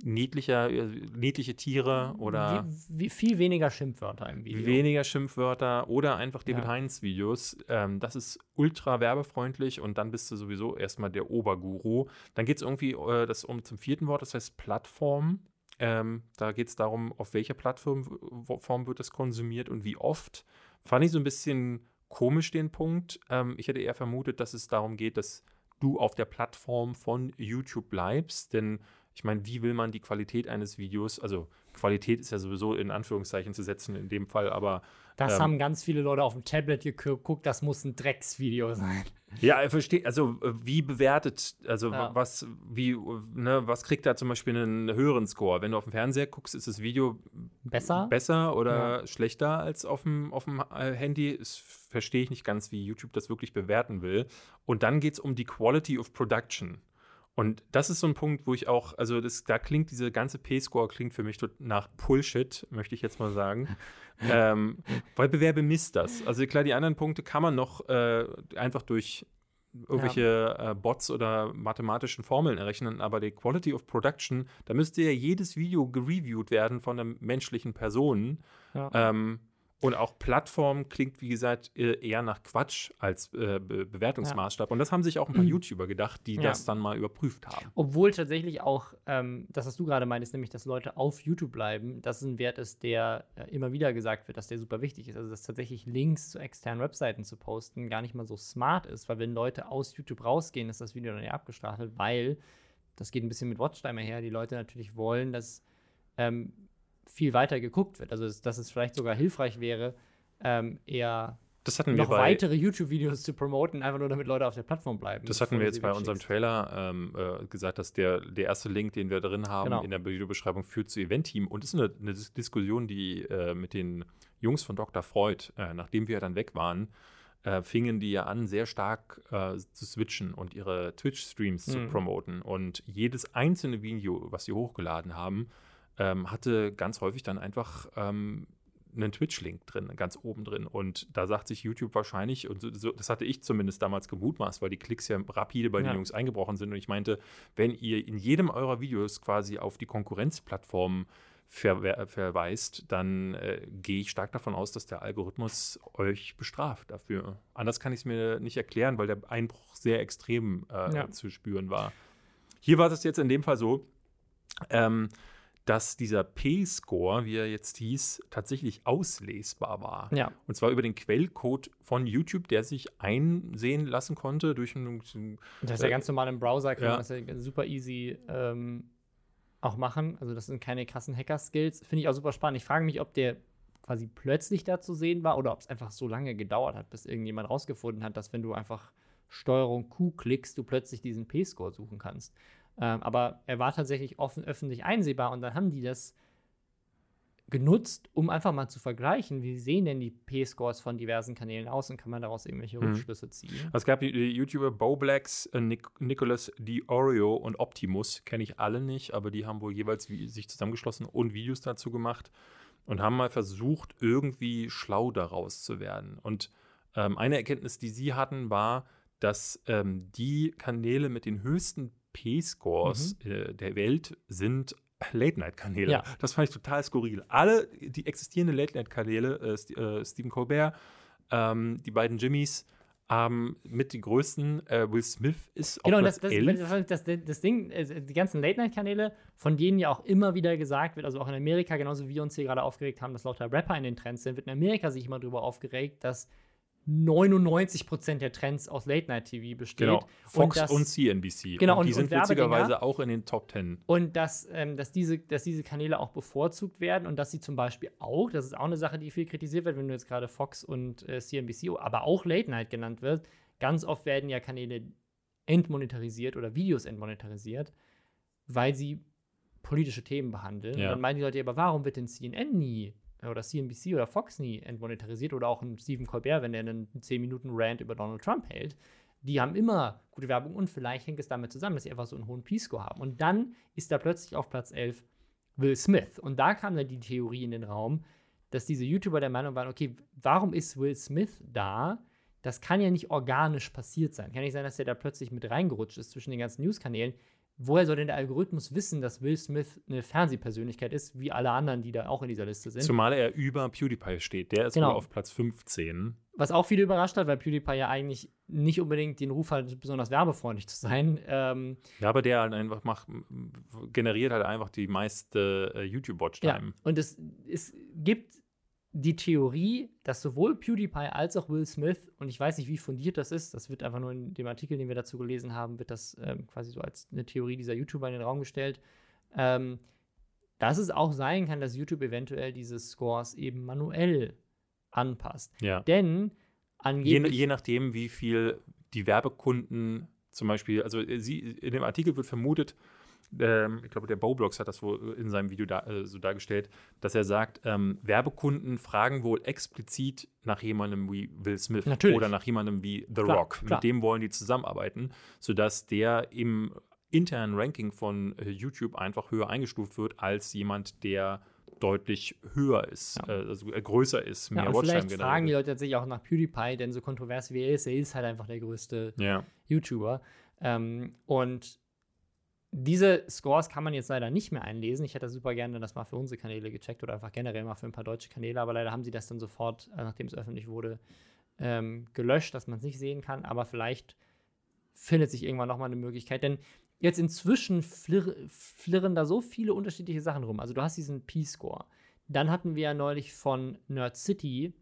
niedlicher, äh, niedliche Tiere oder wie, wie viel weniger Schimpfwörter im Video. weniger Schimpfwörter oder einfach David Ja. Heinz Videos. Ähm, das ist ultra werbefreundlich und dann bist du sowieso erstmal der Oberguru. Dann geht es irgendwie äh, das um zum vierten Wort, das heißt Plattform. Ähm, da geht es darum, auf welcher Plattform wird das konsumiert und wie oft. Fand ich so ein bisschen komisch den Punkt. Ähm, ich hätte eher vermutet, dass es darum geht, dass du auf der Plattform von YouTube bleibst, denn ich meine, wie will man die Qualität eines Videos, also Qualität ist ja sowieso in Anführungszeichen zu setzen in dem Fall, aber Das ähm, haben ganz viele Leute auf dem Tablet geguckt, das muss ein Drecksvideo sein. Ja, ich verstehe. Also, äh, wie bewertet, also Ja. was, wie, ne, was kriegt da zum Beispiel einen höheren Score? Wenn du auf dem Fernseher guckst, ist das Video Besser? besser oder schlechter als auf dem, auf dem äh, Handy? Das verstehe ich nicht ganz, wie YouTube das wirklich bewerten will. Und dann geht es um die Quality of Production. Und das ist so ein Punkt, wo ich auch, also das, da klingt diese ganze P-Score klingt für mich nach Bullshit, möchte ich jetzt mal sagen. (laughs) ähm, weil Bewerbe misst das. Also klar, die anderen Punkte kann man noch äh, einfach durch irgendwelche äh, Bots oder mathematischen Formeln errechnen, aber die Quality of Production, da müsste ja jedes Video gereviewt werden von einer menschlichen Person. Ja. Ähm, und auch Plattform klingt, wie gesagt, äh, eher nach Quatsch als äh, Be Bewertungsmaßstab. Und das haben sich auch ein paar YouTuber gedacht, die Ja. das dann mal überprüft haben. Obwohl tatsächlich auch ähm, das, was du gerade meinst, nämlich, dass Leute auf YouTube bleiben, das ein Wert ist, der äh, immer wieder gesagt wird, dass der super wichtig ist. Also, dass tatsächlich Links zu externen Webseiten zu posten gar nicht mal so smart ist, weil wenn Leute aus YouTube rausgehen, ist das Video dann ja abgestraft, weil das geht ein bisschen mit Watchtime her, die Leute natürlich wollen, dass ähm, viel weiter geguckt wird. Also, dass, es vielleicht sogar hilfreich wäre, ähm, eher Das hatten wir noch weitere YouTube-Videos zu promoten, einfach nur damit Leute auf der Plattform bleiben. Das hatten wir jetzt bei unserem. Trailer ähm, äh, gesagt, dass der, der erste Link, den wir drin haben Genau. in der Videobeschreibung, führt zu Event-Team. Und das ist eine, eine Dis- Diskussion, die äh, mit den Jungs von Dr. Freud, äh, nachdem wir dann weg waren, äh, fingen die ja an, sehr stark äh, zu switchen und ihre Twitch-Streams zu Mhm. promoten. Und jedes einzelne Video, was sie hochgeladen haben, ähm, hatte ganz häufig dann einfach ähm, einen Twitch-Link drin, ganz oben drin. Und da sagt sich YouTube wahrscheinlich, und so, so, das hatte ich zumindest damals gemutmaßt, weil die Klicks ja rapide bei Ja. den Jungs eingebrochen sind. Und ich meinte, wenn ihr in jedem eurer Videos quasi auf die Konkurrenzplattform verwe- verweist, dann äh, gehe ich stark davon aus, dass der Algorithmus euch bestraft dafür. Anders kann ich es mir nicht erklären, weil der Einbruch sehr extrem äh, Ja. zu spüren war. Hier war es jetzt in dem Fall so, ähm, dass dieser P-Score, wie er jetzt hieß, tatsächlich auslesbar war. Ja. Und zwar über den Quellcode von YouTube, der sich einsehen lassen konnte durch einen. Das ist ja Äh, ganz normal im Browser, kann ja. man das ja super easy ähm, auch machen. Also das sind keine krassen Hacker-Skills. Finde ich auch super spannend. Ich frage mich, ob der quasi plötzlich da zu sehen war oder ob es einfach so lange gedauert hat, bis irgendjemand rausgefunden hat, dass wenn du einfach Steuerung Q klickst, du plötzlich diesen P-Score suchen kannst. Ähm, aber er war tatsächlich offen, öffentlich einsehbar und dann haben die das genutzt, um einfach mal zu vergleichen, wie sehen denn die P-Scores von diversen Kanälen aus und kann man daraus irgendwelche Mhm. Rückschlüsse ziehen. Es gab die, YouTuber Bowblacks, äh, Nic Nicholas Oreo und Optimus, kenne ich alle nicht, aber die haben wohl jeweils sich zusammengeschlossen und Videos dazu gemacht und haben mal versucht, irgendwie schlau daraus zu werden. Und ähm, eine Erkenntnis, die sie hatten, war, dass ähm, die Kanäle mit den höchsten P-Scores äh, der Welt sind Late-Night-Kanäle. Ja. Das fand ich total skurril. Alle die existierenden Late-Night-Kanäle, äh, St äh, Stephen Colbert, ähm, die beiden Jimmys, haben mit die größten. Äh, Will Smith ist Genau, Platz das, das, 11. das, das, das Ding, äh, die ganzen Late-Night-Kanäle, von denen ja auch immer wieder gesagt wird, also auch in Amerika, genauso wie wir uns hier gerade aufgeregt haben, dass lauter Rapper in den Trends sind, wird in Amerika sich immer darüber aufgeregt, dass 99% der Trends aus Late-Night-TV besteht. Genau. Fox das- und, CNBC. Genau, und die und- sind und witzigerweise auch in den Top 10. Und dass, ähm, dass, diese, dass diese Kanäle auch bevorzugt werden und dass sie zum Beispiel auch, das ist auch eine Sache, die viel kritisiert wird, wenn du jetzt gerade Fox und äh, CNBC, aber auch Late Night genannt wird, ganz oft werden ja Kanäle entmonetarisiert oder Videos entmonetarisiert, weil sie politische Themen behandeln. Ja. Und dann meinen die Leute, aber warum wird denn CNN nie oder CNBC oder Fox nie entmonetarisiert oder auch ein Stephen Colbert, wenn er einen 10-Minuten-Rant über Donald Trump hält? Die haben immer gute Werbung und vielleicht hängt es damit zusammen, dass sie einfach so einen hohen P-Score haben. Und dann ist da plötzlich auf Platz 11 Will Smith. Und da kam dann die Theorie in den Raum, dass diese YouTuber der Meinung waren, okay, warum ist Will Smith da? Das kann ja nicht organisch passiert sein. Kann nicht sein, dass er da plötzlich mit reingerutscht ist zwischen den ganzen News-Kanälen. Woher soll denn der Algorithmus wissen, dass Will Smith eine Fernsehpersönlichkeit ist, wie alle anderen, die da auch in dieser Liste sind? Zumal er über PewDiePie steht. Der ist Genau. auf Platz 15. Was auch viele überrascht hat, weil PewDiePie ja eigentlich nicht unbedingt den Ruf hat, besonders werbefreundlich zu sein. Ähm, Ja, aber der halt einfach macht, generiert halt einfach die meiste äh, ja, YouTube-Watch-Time. und es, es gibt die Theorie, dass sowohl PewDiePie als auch Will Smith, und ich weiß nicht, wie fundiert das ist, das wird einfach nur in dem Artikel, den wir dazu gelesen haben, wird das ähm, quasi so als eine Theorie dieser YouTuber in den Raum gestellt, ähm, dass es auch sein kann, dass YouTube eventuell diese Scores eben manuell anpasst. Ja. Denn Je, angeblich je nachdem, wie viel die Werbekunden zum Beispiel, also äh, sie, in dem Artikel wird vermutet, ähm, ich glaube, der Bowblocks hat das wohl in seinem Video da, äh, so dargestellt, dass er sagt, ähm, Werbekunden fragen wohl explizit nach jemandem wie Will Smith Natürlich. oder nach jemandem wie The Klar, Rock. klar. Mit dem wollen die zusammenarbeiten, sodass der im internen Ranking von äh, YouTube einfach höher eingestuft wird als jemand, der deutlich höher ist, Ja. äh, also äh, größer ist, ja, mehr und Watchtime vielleicht fragen die. Leute tatsächlich auch nach PewDiePie, denn so kontrovers wie er ist, er ist halt einfach der größte Ja. YouTuber. Ähm, und diese Scores kann man jetzt leider nicht mehr einlesen. Ich hätte super gerne das mal für unsere Kanäle gecheckt oder einfach generell mal für ein paar deutsche Kanäle, aber leider haben sie das dann sofort, äh, nachdem es öffentlich wurde, ähm, gelöscht, dass man es nicht sehen kann. Aber vielleicht findet sich irgendwann nochmal eine Möglichkeit, denn jetzt inzwischen flirr flirren da so viele unterschiedliche Sachen rum. Also du hast diesen P-Score. Dann hatten wir ja neulich von Nerd City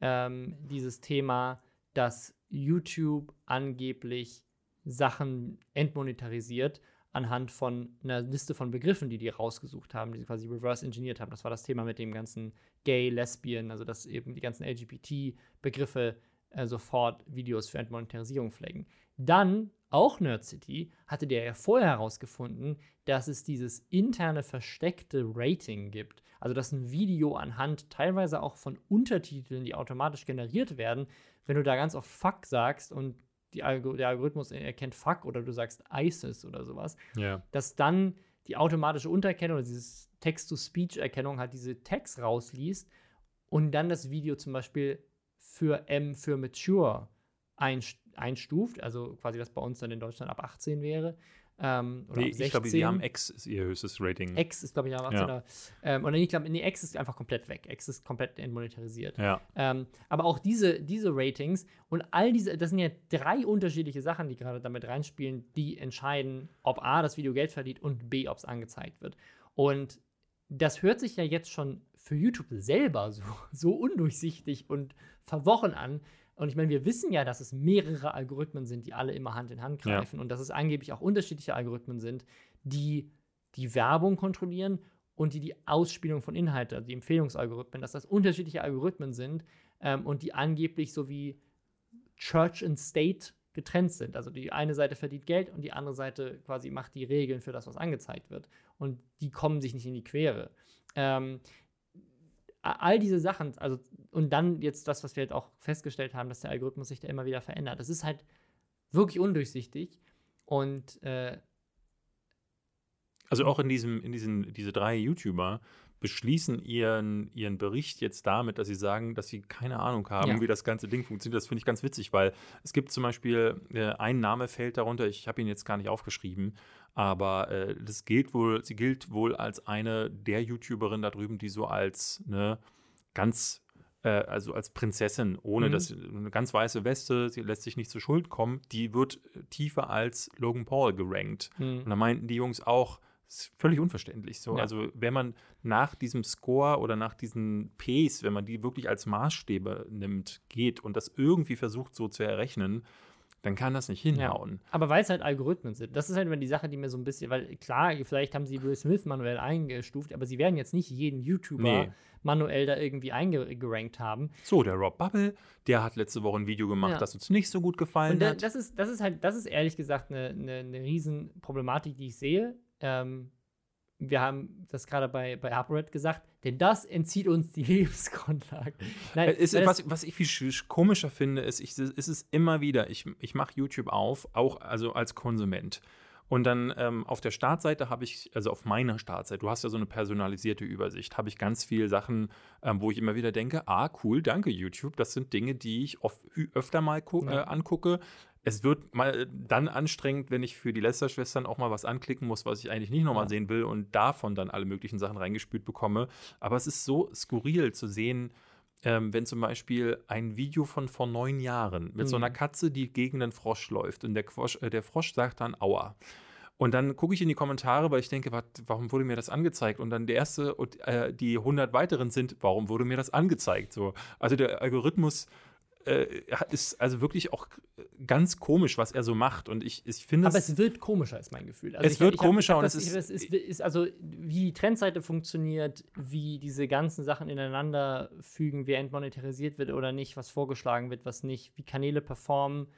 ähm, dieses Thema, dass YouTube angeblich Sachen entmonetarisiert anhand von einer Liste von Begriffen, die die rausgesucht haben, die sie quasi reverse engineert haben. Das war das Thema mit dem ganzen Gay, Lesbian, also dass eben die ganzen LGBT-Begriffe äh, sofort Videos für Entmonetarisierung flaggen. Dann, auch Nerd City, hatte der ja vorher herausgefunden, dass es dieses interne versteckte Rating gibt. Also, dass ein Video anhand teilweise auch von Untertiteln, die automatisch generiert werden, wenn du da ganz oft Fuck sagst und Algo der Algorithmus erkennt Fuck oder du sagst ISIS oder sowas, Ja. dass dann die automatische Untererkennung oder dieses Text-to-Speech-Erkennung halt diese Text rausliest und dann das Video zum Beispiel für M für Mature einst- einstuft, also quasi was bei uns dann in Deutschland ab 18 wäre. Ähm, Nee, ich 16. glaube, die haben X ist ihr höchstes Rating. X ist, glaube ich, am 18. Ähm, oder ich glaube, nee, X ist einfach komplett weg. X ist komplett entmonetarisiert. Ja. Ähm, aber auch diese, diese Ratings und all diese, das sind ja drei unterschiedliche Sachen, die gerade damit reinspielen, die entscheiden, ob A, das Video Geld verdient und B, ob es angezeigt wird. Und das hört sich ja jetzt schon für YouTube selber so, so undurchsichtig und verworren an. Und ich meine, wir wissen ja, dass es mehrere Algorithmen sind, die alle immer Hand in Hand Ja. greifen und dass es angeblich auch unterschiedliche Algorithmen sind, die die Werbung kontrollieren und die die Ausspielung von Inhalten, also die Empfehlungsalgorithmen, dass das unterschiedliche Algorithmen sind ähm, und die angeblich so wie Church and State getrennt sind. Also die eine Seite verdient Geld und die andere Seite quasi macht die Regeln für das, was angezeigt wird. Und die kommen sich nicht in die Quere. Ähm, all diese Sachen, also und dann jetzt das, was wir halt auch festgestellt haben, dass der Algorithmus sich da immer wieder verändert. Das ist halt wirklich undurchsichtig und äh, also auch in diesem, in diesen, diese drei YouTuber beschließen ihren, ihren Bericht jetzt damit, dass sie sagen, dass sie keine Ahnung haben, ja. wie das ganze Ding funktioniert. Das finde ich ganz witzig, weil es gibt zum Beispiel, äh, ein Name fällt darunter, ich habe ihn jetzt gar nicht aufgeschrieben, aber äh, das gilt wohl, sie gilt wohl als eine der YouTuberinnen da drüben, die so als ne, ganz äh, also als Prinzessin, ohne mhm. dass eine ganz weiße Weste, sie lässt sich nicht zur Schuld kommen, die wird tiefer als Logan Paul gerankt. Mhm. Und da meinten die Jungs auch, ist völlig unverständlich. So. Ja. Also, wenn man nach diesem Score oder nach diesen Ps, wenn man die wirklich als Maßstäbe nimmt, geht und das irgendwie versucht so zu errechnen, dann kann das nicht hinhauen. Ja. Aber weil es halt Algorithmen sind. Das ist halt immer die Sache, die mir so ein bisschen, weil klar, vielleicht haben sie Will Smith manuell eingestuft, aber sie werden jetzt nicht jeden YouTuber nee. manuell da irgendwie eingerankt haben. So, der Rob Bubble, der hat letzte Woche ein Video gemacht, ja. das uns nicht so gut gefallen da, hat. Das ist, das ist halt, das ist ehrlich gesagt eine, eine, eine Riesenproblematik, die ich sehe. Ähm, wir haben das gerade bei, bei ApoRed gesagt, denn das entzieht uns die (laughs) Lebensgrundlage. Nein, äh, ist, was, was ich viel komischer finde, ist, ich, ist es immer wieder, ich, ich mache YouTube auf, auch also als Konsument. Und dann ähm, auf der Startseite habe ich, also auf meiner Startseite, du hast ja so eine personalisierte Übersicht, habe ich ganz viele Sachen, ähm, wo ich immer wieder denke, ah, cool, danke YouTube, das sind Dinge, die ich oft, öfter mal ja. äh, angucke es wird mal dann anstrengend, wenn ich für die Lester-Schwestern auch mal was anklicken muss, was ich eigentlich nicht nochmal ja. sehen will und davon dann alle möglichen Sachen reingespült bekomme. Aber es ist so skurril zu sehen, ähm, wenn zum Beispiel ein Video von vor neun Jahren mit mhm. so einer mhm. Katze, die gegen einen Frosch läuft und der, Frosch, äh, der Frosch sagt dann Aua. Und dann gucke ich in die Kommentare, weil ich denke, wat, warum wurde mir das angezeigt? Und dann der erste und äh, die 100 weiteren sind, warum wurde mir das angezeigt? So, also der Algorithmus äh, ist also wirklich auch ganz komisch, was er so macht. Und ich, ich finde Aber es wird komischer, ist mein Gefühl. Also es wird ich komischer und es ist, ist, ist, Also, wie die Trendseite funktioniert, wie diese ganzen Sachen ineinander fügen, wer entmonetarisiert wird oder nicht, was vorgeschlagen wird, was nicht, wie Kanäle performen.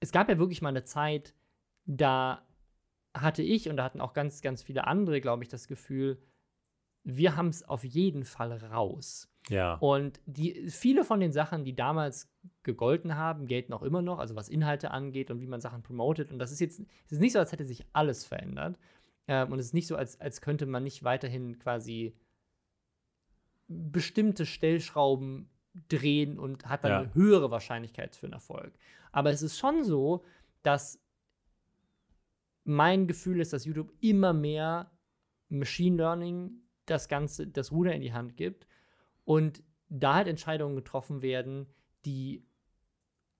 Es gab ja wirklich mal eine Zeit, da hatte ich und da hatten auch ganz, ganz viele andere, glaube ich, das Gefühl, wir haben es auf jeden Fall raus. Ja. Und die, viele von den Sachen, die damals gegolten haben, gelten auch immer noch, also was Inhalte angeht und wie man Sachen promotet. Und das ist jetzt, es ist nicht so, als hätte sich alles verändert. Ähm, und es ist nicht so, als, als könnte man nicht weiterhin quasi bestimmte Stellschrauben drehen und hat dann ja. eine höhere Wahrscheinlichkeit für einen Erfolg. Aber es ist schon so, dass mein Gefühl ist, dass YouTube immer mehr Machine Learning das Ganze, das Ruder in die Hand gibt und da halt Entscheidungen getroffen werden, die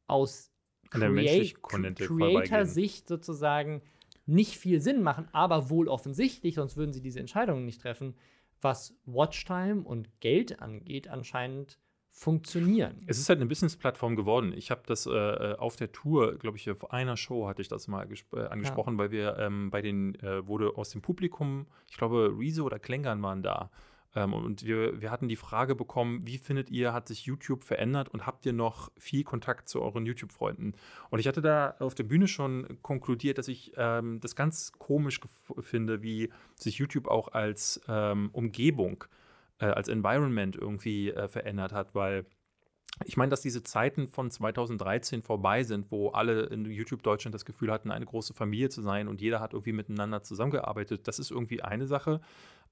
aus Creator-Sicht sozusagen nicht viel Sinn machen, aber wohl offensichtlich, sonst würden sie diese Entscheidungen nicht treffen, was Watchtime und Geld angeht, anscheinend funktionieren. Es ist halt eine Business-Plattform geworden. Ich habe das äh, äh auf der Tour, glaube ich, auf einer Show hatte ich das mal äh, angesprochen, ja. weil wir ähm, bei den, äh, wurde aus dem Publikum, ich glaube, Rezo oder Klängern waren da. Ähm, und wir, wir hatten die Frage bekommen, wie findet ihr, hat sich YouTube verändert und habt ihr noch viel Kontakt zu euren YouTube-Freunden? Und ich hatte da auf der Bühne schon konkludiert, dass ich ähm, das ganz komisch finde, wie sich YouTube auch als ähm, Umgebung äh, als Environment irgendwie äh, verändert hat, weil ich meine, dass diese Zeiten von 2013 vorbei sind, wo alle in YouTube Deutschland das Gefühl hatten, eine große Familie zu sein und jeder hat irgendwie miteinander zusammengearbeitet. Das ist irgendwie eine Sache.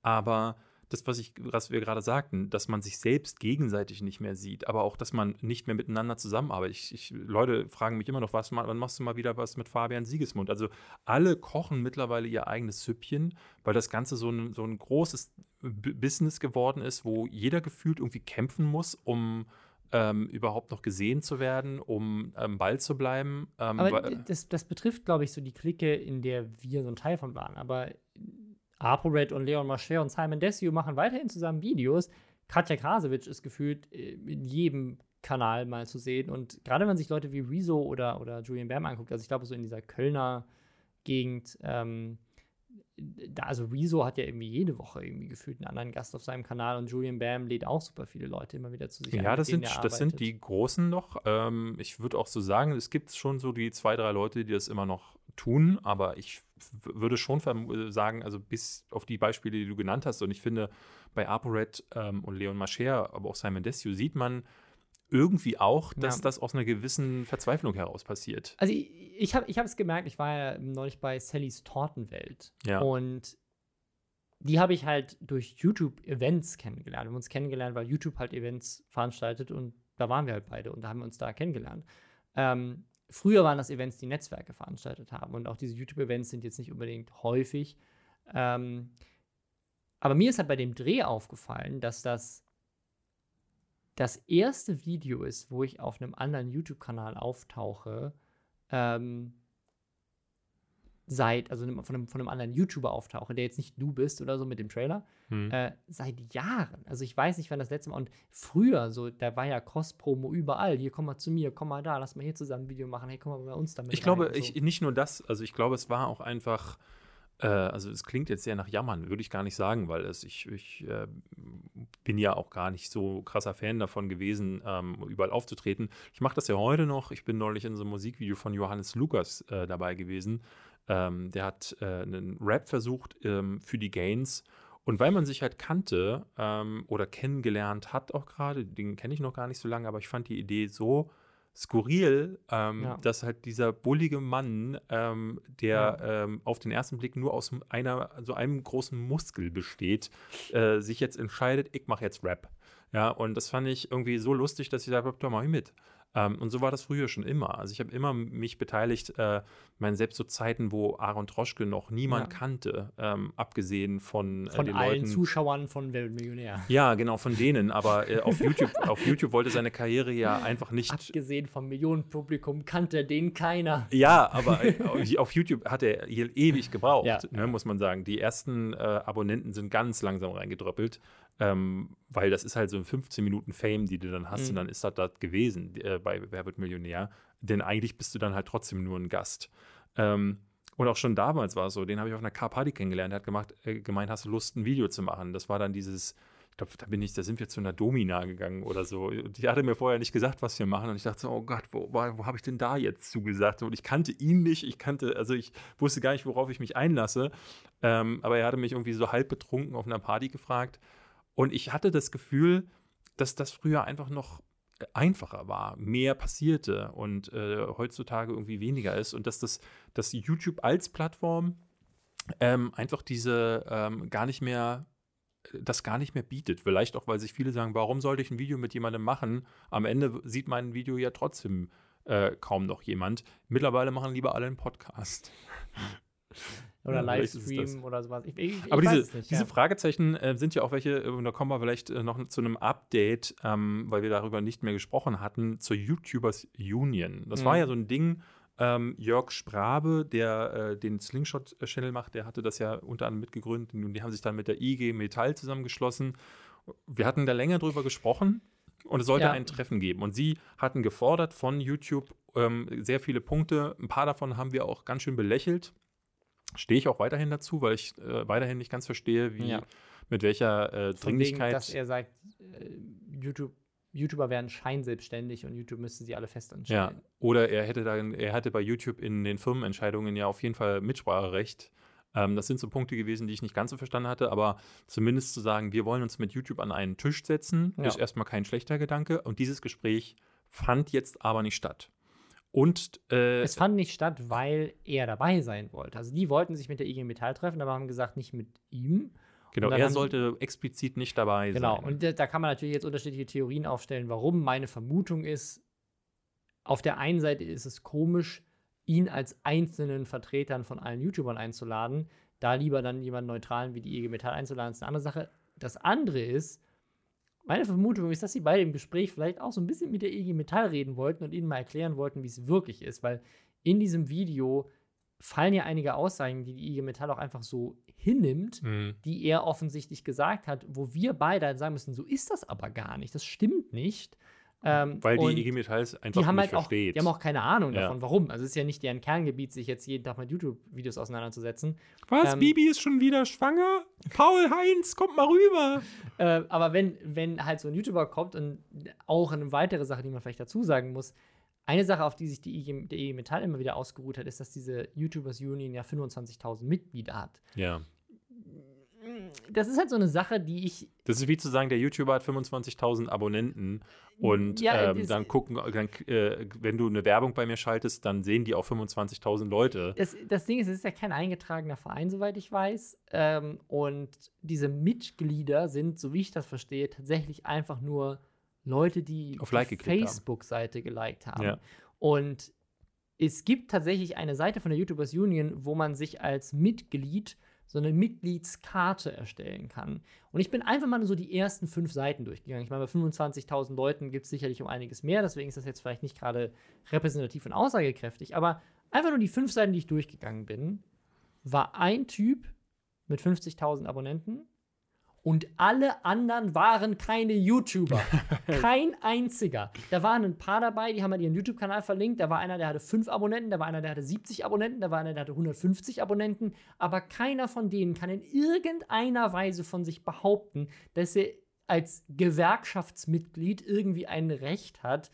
Aber das, was, ich, was wir gerade sagten, dass man sich selbst gegenseitig nicht mehr sieht, aber auch, dass man nicht mehr miteinander zusammenarbeitet. Ich, ich, Leute fragen mich immer noch, was, wann machst du mal wieder was mit Fabian Siegesmund? Also alle kochen mittlerweile ihr eigenes Süppchen, weil das Ganze so ein, so ein großes Business geworden ist, wo jeder gefühlt irgendwie kämpfen muss, um ähm, überhaupt noch gesehen zu werden, um am Ball zu bleiben. Ähm, aber das, das betrifft, glaube ich, so die Clique, in der wir so ein Teil von waren. Aber ApoRed und Leon Mascher und Simon Desue machen weiterhin zusammen Videos. Katja Krasowitsch ist gefühlt äh, in jedem Kanal mal zu sehen. Und gerade wenn man sich Leute wie Rezo oder, oder Julian Bam anguckt, also ich glaube, so in dieser Kölner Gegend, ähm, da, also Rezo hat ja irgendwie jede Woche irgendwie gefühlt einen anderen Gast auf seinem Kanal und Julian Bam lädt auch super viele Leute immer wieder zu sich Ja, das, sind, das sind die Großen noch. Ähm, ich würde auch so sagen, es gibt schon so die zwei, drei Leute, die das immer noch tun, aber ich würde schon sagen, also bis auf die Beispiele, die du genannt hast, und ich finde, bei ApoRed ähm, und Leon Mascher, aber auch Simon Desue, sieht man, irgendwie auch, dass ja. das aus einer gewissen Verzweiflung heraus passiert. Also ich, ich habe es gemerkt, ich war ja neulich bei Sallys Tortenwelt ja. und die habe ich halt durch YouTube-Events kennengelernt. Wir haben uns kennengelernt, weil YouTube halt Events veranstaltet und da waren wir halt beide und da haben wir uns da kennengelernt. Ähm, früher waren das Events, die Netzwerke veranstaltet haben und auch diese YouTube-Events sind jetzt nicht unbedingt häufig. Ähm, aber mir ist halt bei dem Dreh aufgefallen, dass das das erste Video ist, wo ich auf einem anderen YouTube-Kanal auftauche, ähm, seit, also von einem, von einem anderen YouTuber auftauche, der jetzt nicht du bist oder so mit dem Trailer, hm. äh, seit Jahren. Also ich weiß nicht, wann das letzte Mal. Und früher, so, da war ja Cross-Promo überall. Hier, komm mal zu mir, komm mal da, lass mal hier zusammen ein Video machen. Hey, komm mal bei uns damit. Ich glaube, so. ich, nicht nur das, also ich glaube, es war auch einfach äh, also es klingt jetzt sehr nach Jammern, würde ich gar nicht sagen, weil es, ich, ich äh, bin ja auch gar nicht so krasser Fan davon gewesen, ähm, überall aufzutreten. Ich mache das ja heute noch. Ich bin neulich in so einem Musikvideo von Johannes Lukas äh, dabei gewesen. Ähm, der hat äh, einen Rap versucht ähm, für die Gains. Und weil man sich halt kannte ähm, oder kennengelernt hat auch gerade, den kenne ich noch gar nicht so lange, aber ich fand die Idee so skurril, ähm, ja. dass halt dieser bullige Mann, ähm, der ja. ähm, auf den ersten Blick nur aus einer, so einem großen Muskel besteht, äh, sich jetzt entscheidet, ich mache jetzt Rap. Ja, und das fand ich irgendwie so lustig, dass ich gesagt habe, mach ich mit. Ähm, und so war das früher schon immer. Also ich habe immer mich beteiligt, äh, meine, selbst so Zeiten, wo Aaron Troschke noch niemand ja. kannte, ähm, abgesehen von, äh, von den allen Leuten. Zuschauern von Weltmillionär. Ja, genau, von denen. Aber äh, auf, YouTube, (laughs) auf YouTube wollte seine Karriere ja einfach nicht. Abgesehen vom Millionenpublikum kannte den keiner. Ja, aber äh, auf YouTube hat er hier ewig gebraucht, ja. ne, muss man sagen. Die ersten äh, Abonnenten sind ganz langsam reingedröppelt. Ähm, weil das ist halt so ein 15 Minuten Fame, die du dann hast, mhm. und dann ist das das gewesen äh, bei Wer wird Millionär. Denn eigentlich bist du dann halt trotzdem nur ein Gast. Ähm, und auch schon damals war es so, den habe ich auf einer Car-Party kennengelernt. Er hat gemacht, äh, gemeint, hast du Lust, ein Video zu machen? Das war dann dieses, ich glaube, da bin ich, da sind wir zu einer Domina gegangen oder so. Die hatte mir vorher nicht gesagt, was wir machen. Und ich dachte so, oh Gott, wo, wo, wo habe ich denn da jetzt zugesagt? Und ich kannte ihn nicht, ich kannte, also ich wusste gar nicht, worauf ich mich einlasse. Ähm, aber er hatte mich irgendwie so halb betrunken auf einer Party gefragt. Und ich hatte das Gefühl, dass das früher einfach noch äh, einfacher war, mehr passierte und äh, heutzutage irgendwie weniger ist und dass das dass YouTube als Plattform ähm, einfach diese ähm, gar nicht mehr äh, das gar nicht mehr bietet. Vielleicht auch, weil sich viele sagen, warum sollte ich ein Video mit jemandem machen? Am Ende sieht mein Video ja trotzdem äh, kaum noch jemand. Mittlerweile machen lieber alle einen Podcast. (laughs) Oder Livestream oder sowas. Ich, ich, Aber diese, nicht, diese ja. Fragezeichen äh, sind ja auch welche, äh, da kommen wir vielleicht äh, noch zu einem Update, ähm, weil wir darüber nicht mehr gesprochen hatten, zur YouTubers Union. Das mhm. war ja so ein Ding, ähm, Jörg Sprabe, der äh, den Slingshot-Channel macht, der hatte das ja unter anderem mitgegründet und die haben sich dann mit der IG Metall zusammengeschlossen. Wir hatten da länger drüber gesprochen und es sollte ja. ein Treffen geben. Und sie hatten gefordert von YouTube ähm, sehr viele Punkte. Ein paar davon haben wir auch ganz schön belächelt stehe ich auch weiterhin dazu, weil ich äh, weiterhin nicht ganz verstehe, wie ja. mit welcher äh, Dringlichkeit. Wegen, dass er sagt, äh, YouTube YouTuber wären scheinselbstständig und YouTube müsste sie alle festanstellen. Ja, oder er hätte dann, er hatte bei YouTube in den Firmenentscheidungen ja auf jeden Fall Mitspracherecht. Ähm, das sind so Punkte gewesen, die ich nicht ganz so verstanden hatte, aber zumindest zu sagen, wir wollen uns mit YouTube an einen Tisch setzen, ja. ist erstmal kein schlechter Gedanke. Und dieses Gespräch fand jetzt aber nicht statt. Und äh, es fand nicht statt, weil er dabei sein wollte. Also die wollten sich mit der IG Metall treffen, aber haben gesagt, nicht mit ihm. Genau, er sollte explizit nicht dabei genau, sein. Genau, und da, da kann man natürlich jetzt unterschiedliche Theorien aufstellen, warum. Meine Vermutung ist, auf der einen Seite ist es komisch, ihn als einzelnen Vertretern von allen YouTubern einzuladen. Da lieber dann jemanden Neutralen wie die IG Metall einzuladen, ist eine andere Sache. Das andere ist, meine Vermutung ist, dass sie bei dem Gespräch vielleicht auch so ein bisschen mit der IG Metall reden wollten und ihnen mal erklären wollten, wie es wirklich ist, weil in diesem Video fallen ja einige Aussagen, die die IG Metall auch einfach so hinnimmt, mhm. die er offensichtlich gesagt hat, wo wir beide sagen müssen, so ist das aber gar nicht, das stimmt nicht. Ähm, Weil die IG Metall es einfach die haben nicht halt auch, versteht. die haben auch keine Ahnung Ja. davon, warum. Also es ist ja nicht deren Kerngebiet, sich jetzt jeden Tag mit YouTube-Videos auseinanderzusetzen. Was? ähm, Bibi ist schon wieder schwanger? Paul Heinz, kommt mal rüber. Äh, aber wenn, wenn halt so ein YouTuber kommt und auch eine weitere Sache, die man vielleicht dazu sagen muss, eine Sache, auf die sich die IG, der IG Metall immer wieder ausgeruht hat, ist, dass diese YouTubers Union ja 25.000 Mitglieder hat. Ja. Das ist halt so eine Sache, die ich Das ist wie zu sagen, der YouTuber hat 25.000 Abonnenten und Ja, ähm, dann gucken, dann, äh, wenn du eine Werbung bei mir schaltest, dann sehen die auch 25.000 Leute. Das, das Ding ist, es ist ja kein eingetragener Verein, soweit ich weiß. Ähm, und diese Mitglieder sind, so wie ich das verstehe, tatsächlich einfach nur Leute, die Auf Like die. Facebook-Seite geliked haben. Ja. Und es gibt tatsächlich eine Seite von der YouTubers Union, wo man sich als Mitglied so eine Mitgliedskarte erstellen kann. Und ich bin einfach mal so die ersten fünf Seiten durchgegangen. Ich meine, bei 25.000 Leuten gibt es sicherlich um einiges mehr, deswegen ist das jetzt vielleicht nicht gerade repräsentativ und aussagekräftig, aber einfach nur die fünf Seiten, die ich durchgegangen bin, war ein Typ mit 50.000 Abonnenten und alle anderen waren keine YouTuber. (laughs) Kein einziger. Da waren ein paar dabei, die haben halt ihren YouTube-Kanal verlinkt. Da war einer, der hatte fünf Abonnenten, da war einer, der hatte 70 Abonnenten, da war einer, der hatte 150 Abonnenten. Aber keiner von denen kann in irgendeiner Weise von sich behaupten, dass er als Gewerkschaftsmitglied irgendwie ein Recht hat,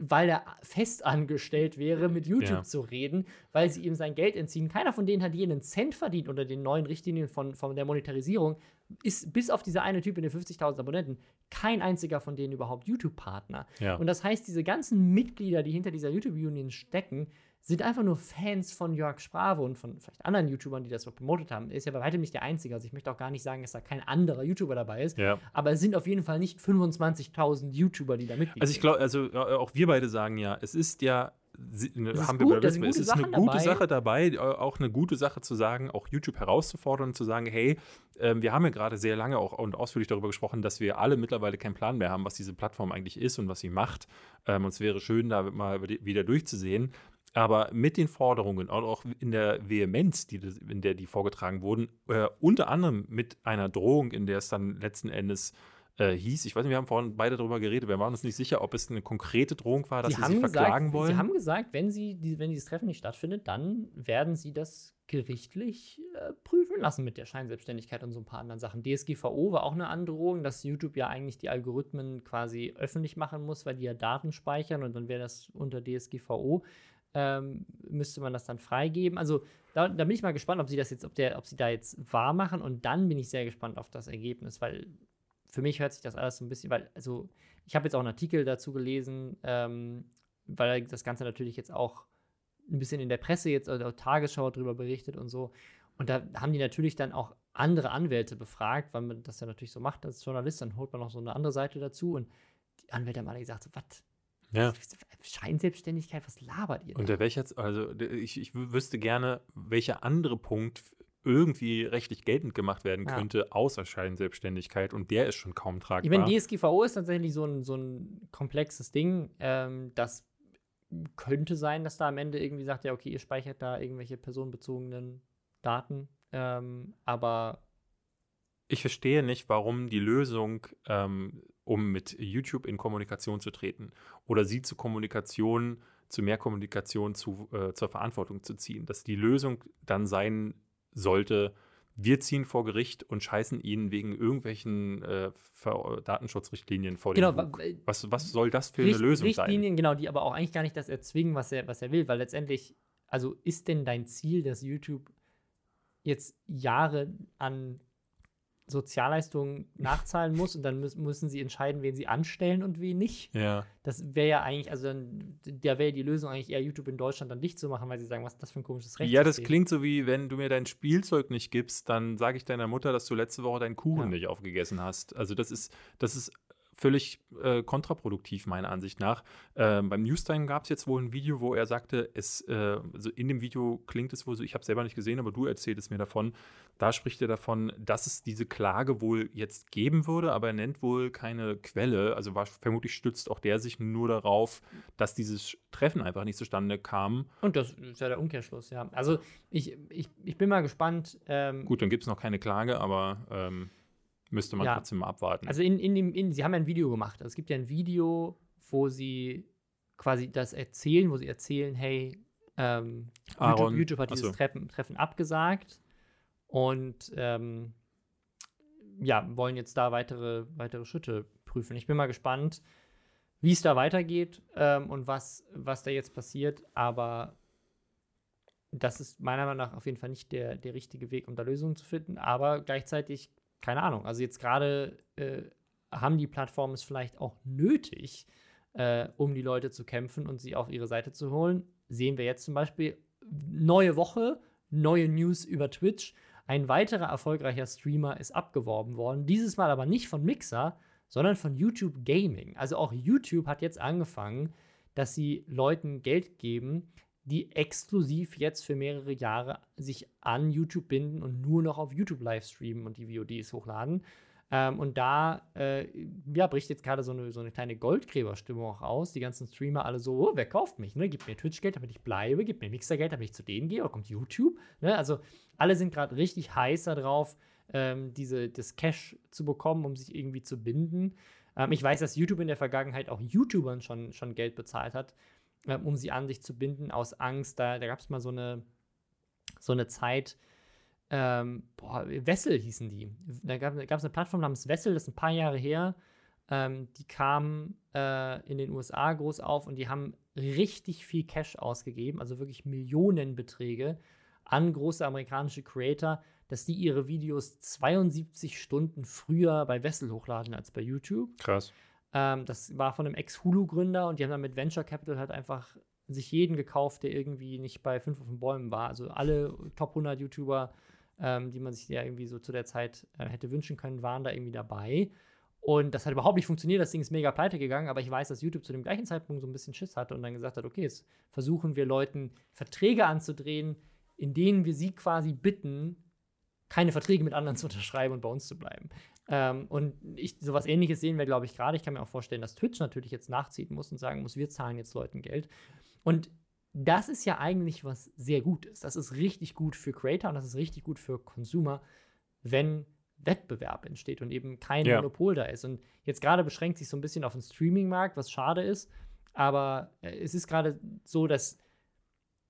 weil er festangestellt wäre, mit YouTube Ja. zu reden, weil sie ihm sein Geld entziehen. Keiner von denen hat jeden Cent verdient unter den neuen Richtlinien von, von der Monetarisierung. Ist bis auf diese eine Typ mit den 50.000 Abonnenten kein einziger von denen überhaupt YouTube-Partner. Ja. Und das heißt, diese ganzen Mitglieder, die hinter dieser YouTube-Union stecken, sind einfach nur Fans von Jörg Sprave und von vielleicht anderen YouTubern, die das so promotet haben. Er ist ja bei weitem nicht der Einzige. Also ich möchte auch gar nicht sagen, dass da kein anderer YouTuber dabei ist. Ja. Aber es sind auf jeden Fall nicht 25.000 YouTuber, die da mitglied Also ich glaube, also äh, auch wir beide sagen ja, es ist ja, ne, Mal, es ist eine Sachen gute dabei. Sache dabei, äh, auch eine gute Sache zu sagen, auch YouTube herauszufordern und zu sagen, hey, ähm, wir haben ja gerade sehr lange auch und ausführlich darüber gesprochen, dass wir alle mittlerweile keinen Plan mehr haben, was diese Plattform eigentlich ist und was sie macht. Ähm, und es wäre schön, da mal wieder durchzusehen. Aber mit den Forderungen und auch in der Vehemenz, die, in der die vorgetragen wurden, äh, unter anderem mit einer Drohung, in der es dann letzten Endes äh, hieß, ich weiß nicht, wir haben vorhin beide darüber geredet, wir waren uns nicht sicher, ob es eine konkrete Drohung war, dass sie, sich verklagen gesagt, wollen. Sie haben gesagt, wenn, sie, die, wenn dieses Treffen nicht stattfindet, dann werden sie das gerichtlich äh, prüfen lassen mit der Scheinselbstständigkeit und so ein paar anderen Sachen. DSGVO war auch eine Androhung, dass YouTube ja eigentlich die Algorithmen quasi öffentlich machen muss, weil die ja Daten speichern und dann wäre das unter DSGVO. Ähm, müsste man das dann freigeben. Also da, da bin ich mal gespannt, ob sie das jetzt, ob der, ob sie da jetzt wahr machen und dann bin ich sehr gespannt auf das Ergebnis, weil für mich hört sich das alles so ein bisschen, weil, also ich habe jetzt auch einen Artikel dazu gelesen, ähm, weil das Ganze natürlich jetzt auch ein bisschen in der Presse jetzt, also Tagesschau darüber berichtet und so. Und da haben die natürlich dann auch andere Anwälte befragt, weil man das ja natürlich so macht als Journalist, dann holt man noch so eine andere Seite dazu und die Anwälte haben alle gesagt, so, was? ja. Scheinselbstständigkeit, was labert ihr? Und da? der welcher, also ich, ich wü- wüsste gerne, welcher andere Punkt irgendwie rechtlich geltend gemacht werden Ja. könnte, außer Scheinselbstständigkeit. Und der ist schon kaum Ich tragbar. meine, DSGVO ist tatsächlich so ein, so ein komplexes Ding. Ähm, das könnte sein, dass da am Ende irgendwie sagt, ja, okay, ihr speichert da irgendwelche personenbezogenen Daten. Ähm, aber Ich verstehe nicht, warum die Lösung, ähm, um mit YouTube in Kommunikation zu treten oder sie zu Kommunikation, zu mehr Kommunikation zu, äh, zur Verantwortung zu ziehen, dass die Lösung dann sein sollte, wir ziehen vor Gericht und scheißen ihnen wegen irgendwelchen äh, Datenschutzrichtlinien vor genau, den Bug. wa- Was, was soll das für eine Richt- Lösung Richtlinien, genau, die aber auch eigentlich gar nicht das erzwingen, was er, was er will, weil letztendlich, also ist denn dein Ziel, dass YouTube jetzt Jahre an Sozialleistungen nachzahlen muss und dann müssen, müssen sie entscheiden, wen sie anstellen und wen nicht? Ja. Das wäre ja eigentlich, also dann, da wäre die Lösung eigentlich eher, YouTube in Deutschland dann dicht zu machen, weil sie sagen, was ist das für ein komisches Recht? Ja, das klingt so wie, wenn du mir dein Spielzeug nicht gibst, dann sage ich deiner Mutter, dass du letzte Woche deinen Kuchen Ja. nicht aufgegessen hast. Also das ist, das ist völlig äh, kontraproduktiv, meiner Ansicht nach. Ähm, beim Newstime gab es jetzt wohl ein Video, wo er sagte, es, äh, also in dem Video klingt es wohl so, ich habe es selber nicht gesehen, aber du erzählst mir davon. Da spricht er davon, dass es diese Klage wohl jetzt geben würde, aber er nennt wohl keine Quelle. Also war, vermutlich stützt auch der sich nur darauf, dass dieses Treffen einfach nicht zustande kam. Und das ist ja der Umkehrschluss, ja. Also ich, ich, ich bin mal gespannt. Ähm, Gut, dann gibt es noch keine Klage, aber ähm, müsste man Ja. trotzdem mal abwarten. Also in, in dem, in, sie haben ja ein Video gemacht. Also es gibt ja ein Video, wo sie quasi das erzählen, wo sie erzählen, hey, ähm, YouTube, YouTube hat dieses. Treffen, Treffen abgesagt und ähm, ja, wollen jetzt da weitere, weitere Schritte prüfen. Ich bin mal gespannt, wie es da weitergeht ähm, und was, was da jetzt passiert, aber das ist meiner Meinung nach auf jeden Fall nicht der, der richtige Weg, um da Lösungen zu finden, aber gleichzeitig, keine Ahnung, also jetzt gerade äh, haben die Plattformen es vielleicht auch nötig, äh, um die Leute zu kämpfen und sie auf ihre Seite zu holen. Sehen wir jetzt zum Beispiel neue Woche, neue News über Twitch. Ein weiterer erfolgreicher Streamer ist abgeworben worden. Dieses Mal aber nicht von Mixer, sondern von YouTube Gaming. Also auch YouTube hat jetzt angefangen, dass sie Leuten Geld geben, die exklusiv jetzt für mehrere Jahre sich an YouTube binden und nur noch auf YouTube live streamen und die VODs hochladen. Ähm, und da äh, ja, bricht jetzt gerade so eine, so eine kleine Goldgräberstimmung auch aus. Die ganzen Streamer alle so, oh, wer kauft mich? Ne? Gib mir Twitch-Geld, damit ich bleibe, gib mir Mixer-Geld, damit ich zu denen gehe, oder kommt YouTube? Ne? Also alle sind gerade richtig heiß darauf, ähm, diese, das Cash zu bekommen, um sich irgendwie zu binden. Ähm, ich weiß, dass YouTube in der Vergangenheit auch YouTubern schon, schon Geld bezahlt hat, ähm, um sie an sich zu binden, aus Angst. Da, da gab es mal so eine, so eine Zeit, ähm, boah, Wessel hießen die. Da gab es eine Plattform namens Wessel, das ist ein paar Jahre her. Ähm, die kam äh, in den USA groß auf und die haben richtig viel Cash ausgegeben, also wirklich Millionenbeträge an große amerikanische Creator, dass die ihre Videos 72 Stunden früher bei Wessel hochladen als bei YouTube. Krass. Ähm, das war von einem Ex-Hulu-Gründer und die haben dann mit Venture Capital halt einfach sich jeden gekauft, der irgendwie nicht bei fünf auf den Bäumen war. Also alle Top 100 YouTuber, ähm, die man sich ja irgendwie so zu der Zeit äh, hätte wünschen können, waren da irgendwie dabei. Und das hat überhaupt nicht funktioniert. Das Ding ist mega pleite gegangen. Aber ich weiß, dass YouTube zu dem gleichen Zeitpunkt so ein bisschen Schiss hatte und dann gesagt hat: Okay, jetzt versuchen wir Leuten Verträge anzudrehen, in denen wir sie quasi bitten, keine Verträge mit anderen (laughs) zu unterschreiben und bei uns zu bleiben. Ähm, und ich, sowas ähnliches sehen wir, glaube ich, gerade. Ich kann mir auch vorstellen, dass Twitch natürlich jetzt nachziehen muss und sagen muss, wir zahlen jetzt Leuten Geld. Und das ist ja eigentlich was sehr Gutes. Das ist richtig gut für Creator und das ist richtig gut für Consumer, wenn Wettbewerb entsteht und eben kein Ja. Monopol da ist. Und jetzt gerade beschränkt sich so ein bisschen auf den Streaming-Markt, was schade ist. Aber äh, es ist gerade so, dass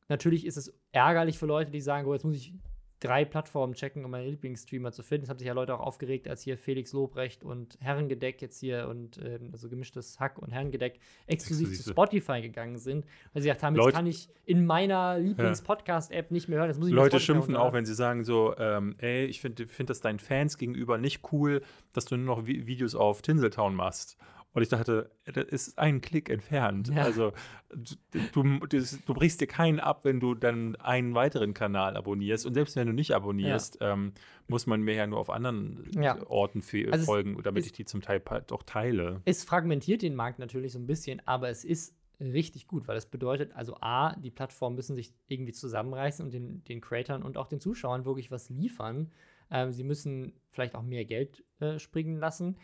natürlich ist es ärgerlich für Leute, die sagen, oh, jetzt muss ich drei Plattformen checken, um meine Lieblingsstreamer zu finden. Es haben sich ja Leute auch aufgeregt, als hier Felix Lobrecht und Herrengedeck jetzt hier und ähm, also gemischtes Hack und Herrengedeck exklusiv zu Exklusive. Spotify gegangen sind, weil sie gesagt haben, jetzt Leute- kann ich in meiner Lieblings-Podcast-App nicht mehr hören. Das muss ich Leute schimpfen auch, wenn sie sagen so, ähm, ey, ich finde find das deinen Fans gegenüber nicht cool, dass du nur noch Vi Videos auf Tinseltown machst. Und ich dachte, das ist ein Klick entfernt. Ja. Also du, du, du brichst dir keinen ab, wenn du dann einen weiteren Kanal abonnierst. Und selbst wenn du nicht abonnierst, ähm, muss man mir ja nur auf anderen Ja. Orten Also folgen, damit ist- ich die zum Teil doch teile. Es fragmentiert den Markt natürlich so ein bisschen, aber es ist richtig gut, weil das bedeutet, also A, die Plattformen müssen sich irgendwie zusammenreißen und den, den Creatern und auch den Zuschauern wirklich was liefern. Ähm, sie müssen vielleicht auch mehr Geld äh, springen lassen.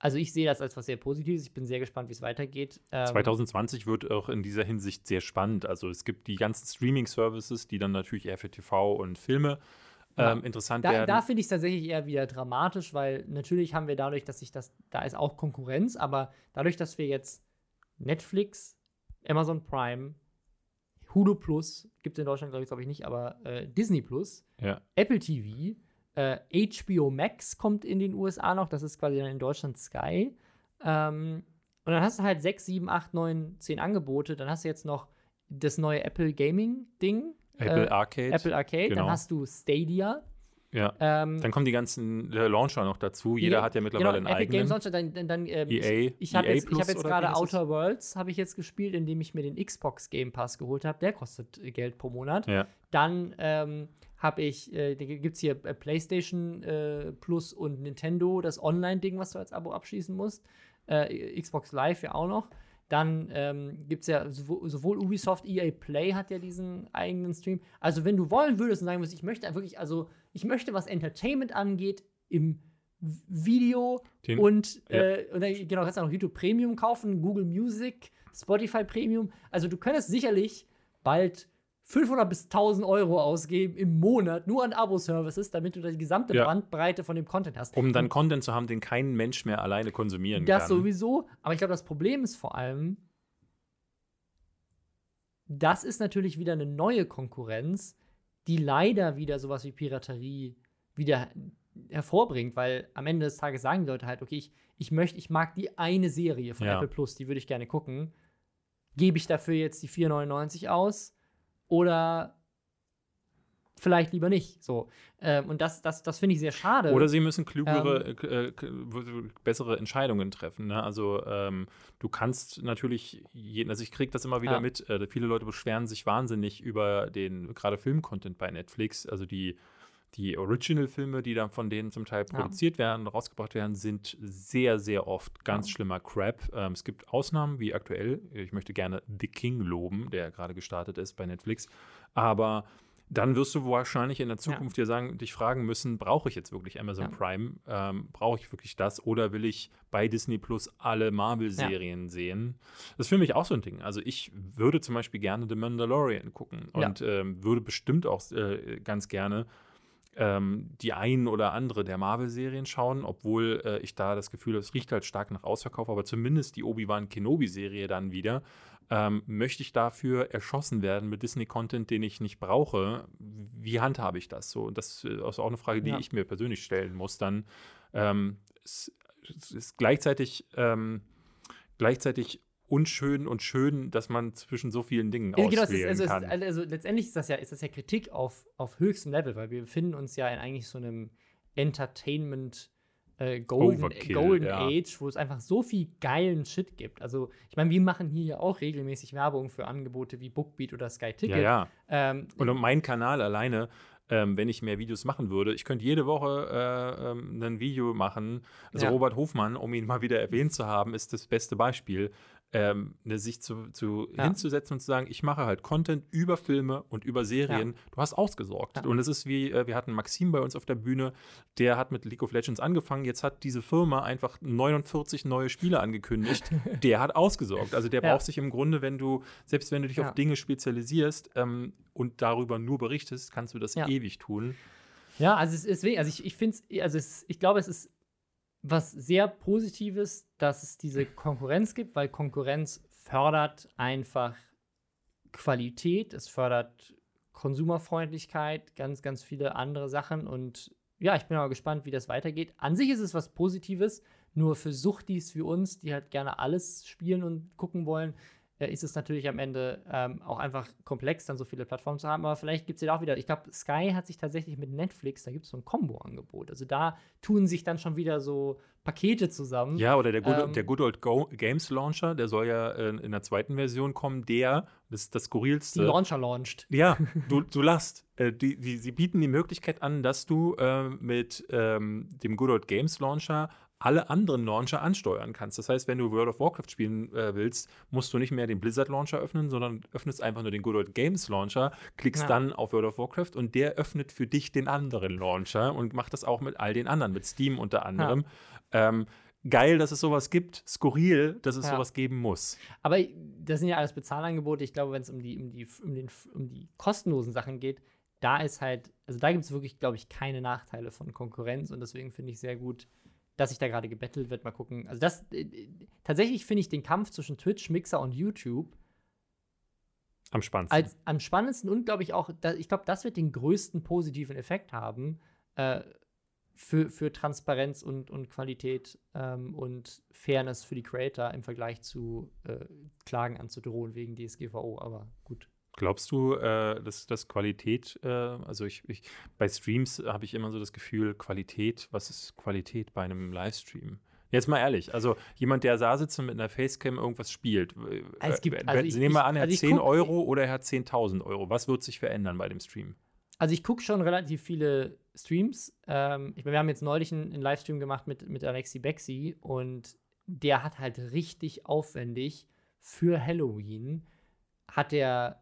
Also ich sehe das als was sehr Positives. Ich bin sehr gespannt, wie es weitergeht. Ähm, 2020 wird auch in dieser Hinsicht sehr spannend. Also es gibt die ganzen Streaming-Services, die dann natürlich eher für TV und Filme Ja. ähm, interessant Da, werden. da finde ich es tatsächlich eher wieder dramatisch, weil natürlich haben wir dadurch, dass sich das, da ist auch Konkurrenz, aber dadurch, dass wir jetzt Netflix, Amazon Prime, Hulu Plus, gibt es in Deutschland, glaube ich, glaub ich nicht, aber äh, Disney Plus, ja. Apple TV, äh, HBO Max kommt in den USA noch, das ist quasi dann in Deutschland Sky. Ähm, und dann hast du halt 6, 7, 8, 9, 10 Angebote. Dann hast du jetzt noch das neue Apple Gaming-Ding. Apple äh, Arcade. Apple Arcade. genau. Dann hast du Stadia. ja. Ähm, Dann kommen die ganzen äh, Launcher noch dazu. Jeder hat ja mittlerweile genau, einen Epic Games eigenen. Launcher, dann, dann, dann ähm, EA, ich, habe EA jetzt, hab jetzt gerade? Outer Worlds habe ich jetzt gespielt, indem ich mir den Xbox Game Pass geholt habe. Der kostet äh, Geld pro Monat. Ja. Dann ähm, habe ich, äh, gibt es hier äh, PlayStation äh, Plus und Nintendo, das Online-Ding, was du als Abo abschließen musst. Äh, Xbox Live ja auch noch. Dann ähm, gibt es ja sowohl, Ubisoft, EA Play hat ja diesen eigenen Stream. Also, wenn du wollen würdest und sagen würdest, ich möchte wirklich, also, ich möchte, was Entertainment angeht, im Video Den- und, ja. äh, und dann, genau, kannst du auch noch YouTube Premium kaufen, Google Music, Spotify Premium. Also, du könntest sicherlich bald 500 bis 1000 Euro ausgeben im Monat nur an Abo-Services, damit du die gesamte Ja. Bandbreite von dem Content hast. Um dann Content zu haben, den kein Mensch mehr alleine konsumieren Das kann. sowieso. Aber ich glaube, das Problem ist vor allem, das ist natürlich wieder eine neue Konkurrenz, die leider wieder sowas wie Piraterie wieder hervorbringt, weil am Ende des Tages sagen die Leute halt, okay, ich, ich möchte, ich mag die eine Serie von Ja. Apple Plus, die würde ich gerne gucken. Gebe ich dafür jetzt die 4,99 aus oder vielleicht lieber nicht. So. Ähm, und das, das, das finde ich sehr schade. Oder sie müssen klügere, Ähm. äh, bessere Entscheidungen treffen. Ne? Also ähm, du kannst natürlich, jeden, also ich kriege das immer wieder Ja. mit, äh, viele Leute beschweren sich wahnsinnig über den, gerade Filmcontent bei Netflix, also die die Original-Filme, die dann von denen zum Teil Ja. produziert werden, rausgebracht werden, sind sehr, sehr oft ganz Ja. schlimmer Crap. Ähm, es gibt Ausnahmen, wie aktuell. Ich möchte gerne The King loben, der gerade gestartet ist bei Netflix. Aber dann wirst du wahrscheinlich in der Zukunft dir sagen, dich fragen müssen, brauche ich jetzt wirklich Amazon Ja. Prime? Ähm, brauche ich wirklich das? Oder will ich bei Disney Plus alle Marvel-Serien sehen? Das ist für mich auch so ein Ding. Also ich würde zum Beispiel gerne The Mandalorian gucken Ja. und ähm, würde bestimmt auch äh, ganz gerne ähm, die ein oder andere der Marvel-Serien schauen, obwohl äh, ich da das Gefühl habe, es riecht halt stark nach Ausverkauf, aber zumindest die Obi-Wan Kenobi-Serie dann wieder. Ähm, möchte ich dafür erschossen werden mit Disney-Content, den ich nicht brauche? Wie handhabe ich das so? Das äh, ist auch eine Frage, die Ja. ich mir persönlich stellen muss. Dann ähm, es, es ist gleichzeitig, ähm, gleichzeitig unschön und schön, dass man zwischen so vielen Dingen Ja, genau, ist, auswählen also, es kann. ist, also letztendlich ist das ja, ist das ja Kritik auf, auf höchstem Level, weil wir befinden uns ja in eigentlich so einem Entertainment äh, Golden, Overkill, Golden ja. Age, wo es einfach so viel geilen Shit gibt. Also, ich meine, wir machen hier ja auch regelmäßig Werbung für Angebote wie Bookbeat oder Sky Ticket. ja, ja. Ähm, Und um meinen Kanal alleine, ähm, wenn ich mehr Videos machen würde, ich könnte jede Woche äh, ähm, ein Video machen. Also Ja. Robert Hofmann, um ihn mal wieder erwähnt zu haben, ist das beste Beispiel. Ähm, ne, sich zu, zu Ja. hinzusetzen und zu sagen, ich mache halt Content über Filme und über Serien. Du hast ausgesorgt. Ja. Und es ist wie, äh, wir hatten Maxim bei uns auf der Bühne, der hat mit League of Legends angefangen. Jetzt hat diese Firma einfach 49 neue Spiele angekündigt. (laughs) der hat ausgesorgt. Also der Ja. braucht sich im Grunde, wenn du, selbst wenn du dich Ja. auf Dinge spezialisierst ähm, und darüber nur berichtest, kannst du das Ja. ewig tun. Ja, also es ist also ich, ich finde es, also es, ich glaube, es ist was sehr Positives, dass es diese Konkurrenz gibt, weil Konkurrenz fördert einfach Qualität, es fördert Konsumerfreundlichkeit, ganz, ganz viele andere Sachen und ja, ich bin aber gespannt, wie das weitergeht. An sich ist es was Positives, nur für Suchtis wie uns, die halt gerne alles spielen und gucken wollen, ist es natürlich am Ende ähm, auch einfach komplex, dann so viele Plattformen zu haben. Aber vielleicht gibt es ja auch wieder, ich glaube, Sky hat sich tatsächlich mit Netflix, da gibt es so ein Kombo-Angebot. Also da tun sich dann schon wieder so Pakete zusammen. Ja, oder der Good, Ähm, der Good Old Go Games Launcher, der soll ja äh, in der zweiten Version kommen. Der, das ist das Die skurrilste. Launcher launched. Ja, (laughs) du, du lachst. Äh, die, die, sie bieten die Möglichkeit an, dass du äh, mit ähm, dem Good Old Games Launcher alle anderen Launcher ansteuern kannst. Das heißt, wenn du World of Warcraft spielen äh, willst, musst du nicht mehr den Blizzard Launcher öffnen, sondern öffnest einfach nur den Good Old Games Launcher, klickst Ja. dann auf World of Warcraft und der öffnet für dich den anderen Launcher und macht das auch mit all den anderen, mit Steam unter anderem. Ähm, geil, dass es sowas gibt, skurril, dass es Ja. sowas geben muss. Aber das sind ja alles Bezahlangebote. Ich glaube, wenn es um die, um, die, um, den, um die kostenlosen Sachen geht, da ist halt, also da gibt es wirklich, glaube ich, keine Nachteile von Konkurrenz und deswegen finde ich sehr gut, dass sich da gerade gebettelt wird. Mal gucken. Also das, äh, äh, tatsächlich finde ich den Kampf zwischen Twitch, Mixer und YouTube Am spannendsten. als am spannendsten und glaube ich auch, da, ich glaube, das wird den größten positiven Effekt haben äh, für, für Transparenz und, und Qualität ähm, und Fairness für die Creator im Vergleich zu äh, Klagen anzudrohen wegen DSGVO. Aber gut. Glaubst du, äh, dass, dass Qualität, äh, also ich, ich bei Streams habe ich immer so das Gefühl, Qualität, was ist Qualität bei einem Livestream? Jetzt mal ehrlich, also jemand, der da sitzt und mit einer Facecam irgendwas spielt, äh, Es gibt- äh, also ich- nehmen ich- an, er hat also ich 10 guck- Euro oder er hat 10.000 Euro. Was wird sich verändern bei dem Stream? Also ich gucke schon relativ viele Streams. Ähm, ich, wir haben jetzt neulich einen, einen Livestream gemacht mit, mit Alexi Bexi und der hat halt richtig aufwendig für Halloween hat er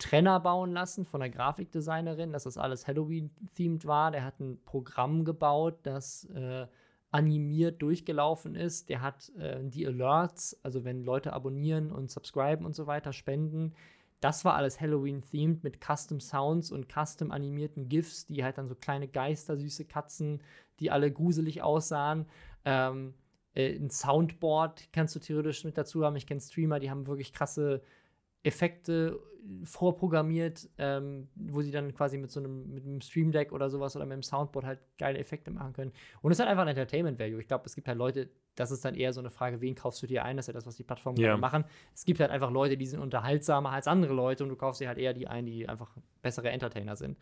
Trenner bauen lassen von der Grafikdesignerin, dass das alles Halloween-themed war. Der hat ein Programm gebaut, das äh, animiert durchgelaufen ist. Der hat äh, die Alerts, also wenn Leute abonnieren und subscriben und so weiter, spenden, das war alles Halloween-themed mit Custom Sounds und custom animierten GIFs, die halt dann so kleine Geister, süße Katzen, die alle gruselig aussahen. Ähm, äh, ein Soundboard kannst du theoretisch mit dazu haben. Ich kenne Streamer, die haben wirklich krasse Effekte vorprogrammiert, ähm, wo sie dann quasi mit so einem, mit einem Stream Deck oder sowas oder mit einem Soundboard halt geile Effekte machen können. Und es hat einfach ein Entertainment Value. Ich glaube, es gibt halt Leute, das ist dann eher so eine Frage, wen kaufst du dir ein? Das ist ja das, was die Plattformen Ja. machen. Es gibt halt einfach Leute, die sind unterhaltsamer als andere Leute und du kaufst dir halt eher die ein, die einfach bessere Entertainer sind.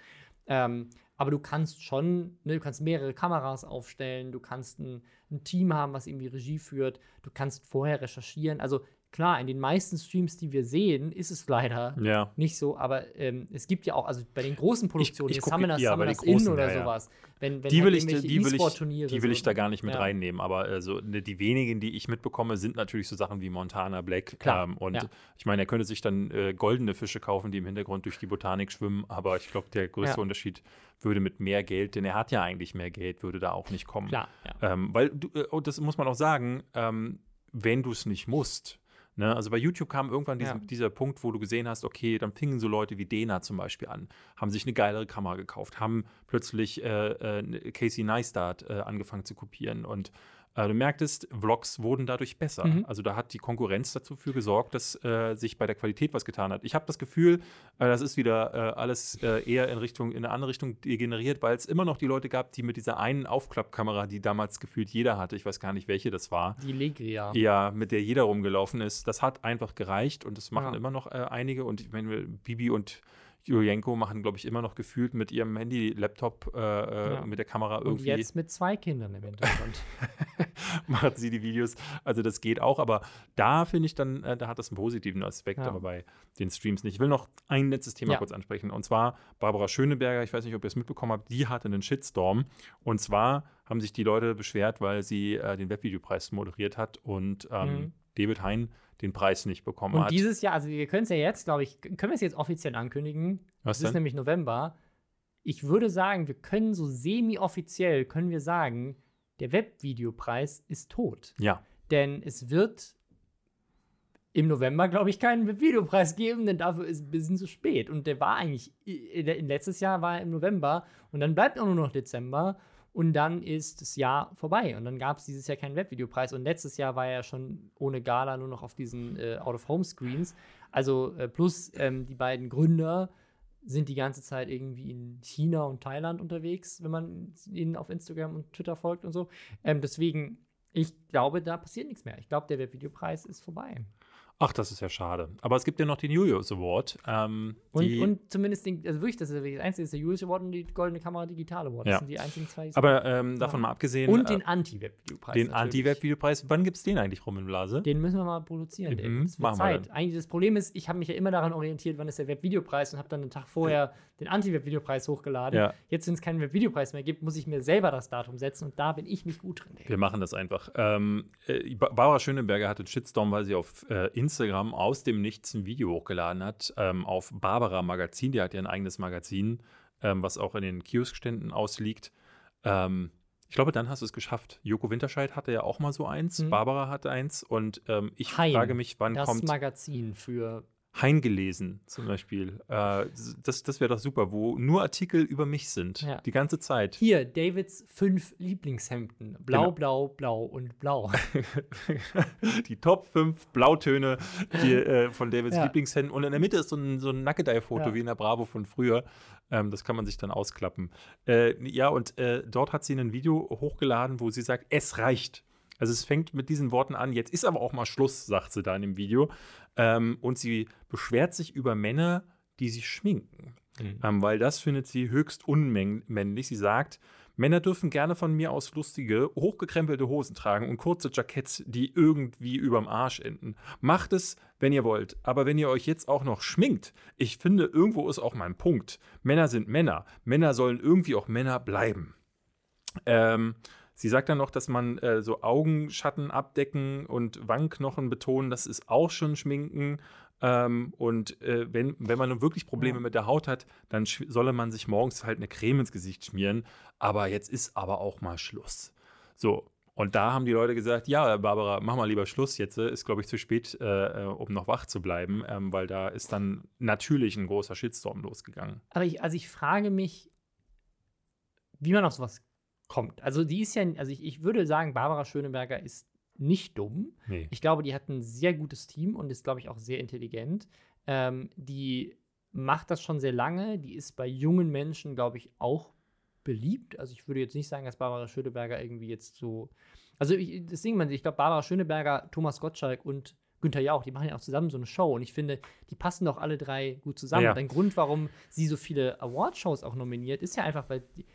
Ähm, aber du kannst schon, ne, du kannst mehrere Kameras aufstellen, du kannst ein, ein Team haben, was irgendwie Regie führt, du kannst vorher recherchieren. Also klar, in den meisten Streams, die wir sehen, ist es leider Ja. nicht so, aber ähm, es gibt ja auch, also bei den großen Produktionen, ich hier gucke- Summoners, ja, Summoners großen, oder ja, sowas, wenn, wenn Die halt will, ich, die, will ich, die will ich da gar nicht mit ja. reinnehmen, aber also, die wenigen, die ich mitbekomme, sind natürlich so Sachen wie Montana Black. Klar, Ähm, und ja. ich meine, er könnte sich dann äh, goldene Fische kaufen, die im Hintergrund durch die Botanik schwimmen, aber ich glaube, der größte Ja. Unterschied würde mit mehr Geld, denn er hat ja eigentlich mehr Geld, würde da auch nicht kommen. Klar, ja. Ähm, weil, du, äh, und das muss man auch sagen, ähm, wenn du es nicht musst. Ne? Also bei YouTube kam irgendwann diese, Ja. dieser Punkt, wo du gesehen hast, okay, dann fingen so Leute wie Dena zum Beispiel an, haben sich eine geilere Kamera gekauft, haben plötzlich äh, äh, Casey Neistat äh, angefangen zu kopieren und du merktest, Vlogs wurden dadurch besser. Mhm. Also da hat die Konkurrenz dazu für gesorgt, dass äh, sich bei der Qualität was getan hat. Ich habe das Gefühl, äh, das ist wieder äh, alles äh, eher in Richtung, in eine andere Richtung degeneriert, weil es immer noch die Leute gab, die mit dieser einen Aufklappkamera, die damals gefühlt jeder hatte, ich weiß gar nicht, welche das war, Die Legria. ja, mit der jeder rumgelaufen ist, das hat einfach gereicht und das machen Ja. immer noch äh, einige. Und ich meine, Bibi und Julienko machen, glaube ich, immer noch gefühlt mit ihrem Handy, Laptop, äh, äh, Ja. mit der Kamera Und irgendwie jetzt mit zwei Kindern im Hintergrund. (laughs) machen sie die Videos. Also das geht auch, aber da finde ich dann, äh, da hat das einen positiven Aspekt, Ja. aber bei den Streams nicht. Ich will noch ein letztes Thema Ja. kurz ansprechen und zwar Barbara Schöneberger, ich weiß nicht, ob ihr es mitbekommen habt, die hatte einen Shitstorm und zwar haben sich die Leute beschwert, weil sie äh, den Webvideopreis moderiert hat und ähm, Mhm. David Hein den Preis nicht bekommen Und hat. dieses Jahr, also wir können es ja jetzt, glaube ich, können wir es jetzt offiziell ankündigen. Was Es ist nämlich November. Ich würde sagen, wir können so semi-offiziell, können wir sagen, der Webvideopreis ist tot. Ja, Denn es wird im November, glaube ich, keinen Webvideopreis geben, denn dafür ist es ein bisschen zu spät. Und der war eigentlich, letztes Jahr war er im November und dann bleibt auch nur noch Dezember und dann ist das Jahr vorbei. Und dann gab es dieses Jahr keinen Webvideopreis und letztes Jahr war er ja schon ohne Gala nur noch auf diesen äh, Out-of-Home-Screens. Also äh, plus ähm, die beiden Gründer sind die ganze Zeit irgendwie in China und Thailand unterwegs, wenn man ihnen auf Instagram und Twitter folgt und so. Ähm, deswegen, ich glaube, da passiert nichts mehr. Ich glaube, der Webvideopreis ist vorbei. Ach, das ist ja schade. Aber es gibt ja noch den Julius Award. Ähm, Und, und zumindest, den, also wirklich, das ist das Einzige, ist der Julius Award und die Goldene Kamera Digital Award. Das Ja. sind die einzigen zwei. aber ähm, davon Ja. mal abgesehen, und äh, den Anti-Webvideopreis. den. Anti-Web-Videopreis, wann gibt es den eigentlich rum in Blase? Den müssen wir mal produzieren. Mhm. Es wird machen wir Zeit. Eigentlich das Problem ist, ich habe mich ja immer daran orientiert, wann ist der Webvideopreis und habe dann einen Tag vorher den Anti-Webvideopreis hochgeladen. Ja. Jetzt, wenn es keinen Webvideopreis mehr gibt, muss ich mir selber das Datum setzen und da bin ich nicht gut drin. David. Wir machen das einfach. Ähm, äh, Ba- Barbara Schöneberger hatte einen Shitstorm, weil sie auf äh, Instagram aus dem Nichts ein Video hochgeladen hat. Ähm, auf Barbara Magazin, die hat ja ein eigenes Magazin, ähm, was auch in den Kioskständen ausliegt. Ähm, ich glaube, dann hast du es geschafft. Joko Winterscheid hatte ja auch mal so eins, Mhm. Barbara hatte eins und ähm, ich Hein, frage mich, wann Das kommt Magazin für Hein gelesen zum Beispiel. Äh, das das wäre doch super, wo nur Artikel über mich sind, Ja. die ganze Zeit. hier Davids fünf Lieblingshemden. Blau, Genau. blau, blau und blau. (laughs) die Top 5 Blautöne die, äh, von Davids Ja. Lieblingshänden. Und in der Mitte ist so ein, so ein Nackedei-Foto Ja. wie in der Bravo von früher. Ähm, das kann man sich dann ausklappen. Äh, ja, und äh, dort hat sie ein Video hochgeladen, wo sie sagt, es reicht. Also es fängt mit diesen Worten an, jetzt ist aber auch mal Schluss, sagt sie da in dem Video. Ähm, und sie beschwert sich über Männer, die sich schminken. Ähm, weil das findet sie höchst unmännlich. Sie sagt, Männer dürfen gerne von mir aus lustige, hochgekrempelte Hosen tragen und kurze Jacketts, die irgendwie überm Arsch enden. Macht es, wenn ihr wollt. Aber wenn ihr euch jetzt auch noch schminkt, ich finde, irgendwo ist auch mein Punkt. Männer sind Männer. Männer sollen irgendwie auch Männer bleiben. Ähm, sie sagt dann noch, dass man äh, so Augenschatten abdecken und Wangenknochen betonen, das ist auch schon Schminken. Ähm, und äh, wenn, wenn man nun wirklich Probleme Ja. mit der Haut hat, dann solle man sich morgens halt eine Creme ins Gesicht schmieren. Aber jetzt ist aber auch mal Schluss. So. Und da haben die Leute gesagt, ja, Barbara, mach mal lieber Schluss jetzt. Ist, glaube ich, zu spät, äh, um noch wach zu bleiben, ähm, weil da ist dann natürlich ein großer Shitstorm losgegangen. Aber ich, also ich frage mich, wie man auf sowas kommt. Also die ist ja, also ich, ich würde sagen, Barbara Schöneberger ist nicht dumm. Nee. Ich glaube, die hat ein sehr gutes Team und ist, glaube ich, auch sehr intelligent. Ähm, die macht das schon sehr lange. Die ist bei jungen Menschen, glaube ich, auch beliebt. Also ich würde jetzt nicht sagen, dass Barbara Schöneberger irgendwie jetzt so. Also ich, das Ding, man, ich glaube, Barbara Schöneberger, Thomas Gottschalk und Günther Jauch, die machen ja auch zusammen so eine Show und ich finde, die passen doch alle drei gut zusammen. Ja. Und ein Grund, warum sie so viele Award-Shows auch nominiert, ist ja einfach, weil die,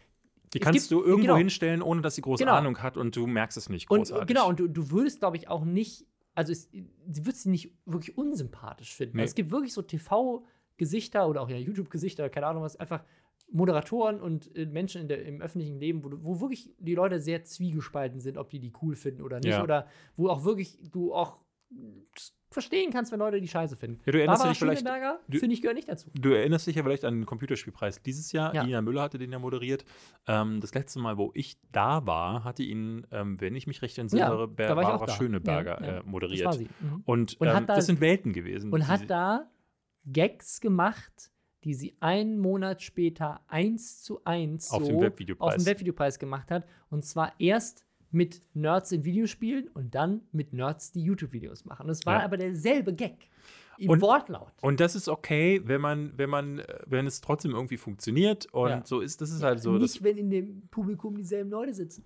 Die Es kannst gibt- du irgendwo genau. hinstellen, ohne dass sie große Genau. Ahnung hat und du merkst es nicht Und großartig. genau, und du, du würdest, glaube ich, auch nicht, also es, sie wird sie nicht wirklich unsympathisch finden. Nee. Es gibt wirklich so TV-Gesichter oder auch ja YouTube-Gesichter, keine Ahnung was, einfach Moderatoren und äh, Menschen in der, im öffentlichen Leben, wo, du, wo wirklich die Leute sehr zwiegespalten sind, ob die die cool finden oder nicht. Ja. Oder wo auch wirklich du auch verstehen kannst, wenn Leute die scheiße finden. Ja, du erinnerst Barbara dich vielleicht- du- finde ich, gehört nicht dazu. Du erinnerst dich ja vielleicht an den Computerspielpreis dieses Jahr. Ja. Ina Müller hatte den ja moderiert. Ähm, das letzte Mal, wo ich da war, hatte ihn, ähm, wenn ich mich recht entsinnere, Ja, Barbara. Schöneberger Ja, äh, Das moderiert. sie. Mhm. Und, Und ähm, da- das sind Welten gewesen. Und hat da Gags gemacht, die sie einen Monat später eins zu eins Auf so dem Webvideopreis. auf dem Webvideopreis gemacht hat. Und zwar erst mit Nerds in Videospielen und dann mit Nerds, die YouTube-Videos machen. Es war Ja. aber derselbe Gag. Im Und- Wortlaut. Und das ist okay, wenn man, wenn man, äh, wenn es trotzdem irgendwie funktioniert. Und Ja. so ist, das ist halt so, Nicht, wenn in dem Publikum dieselben Leute sitzen.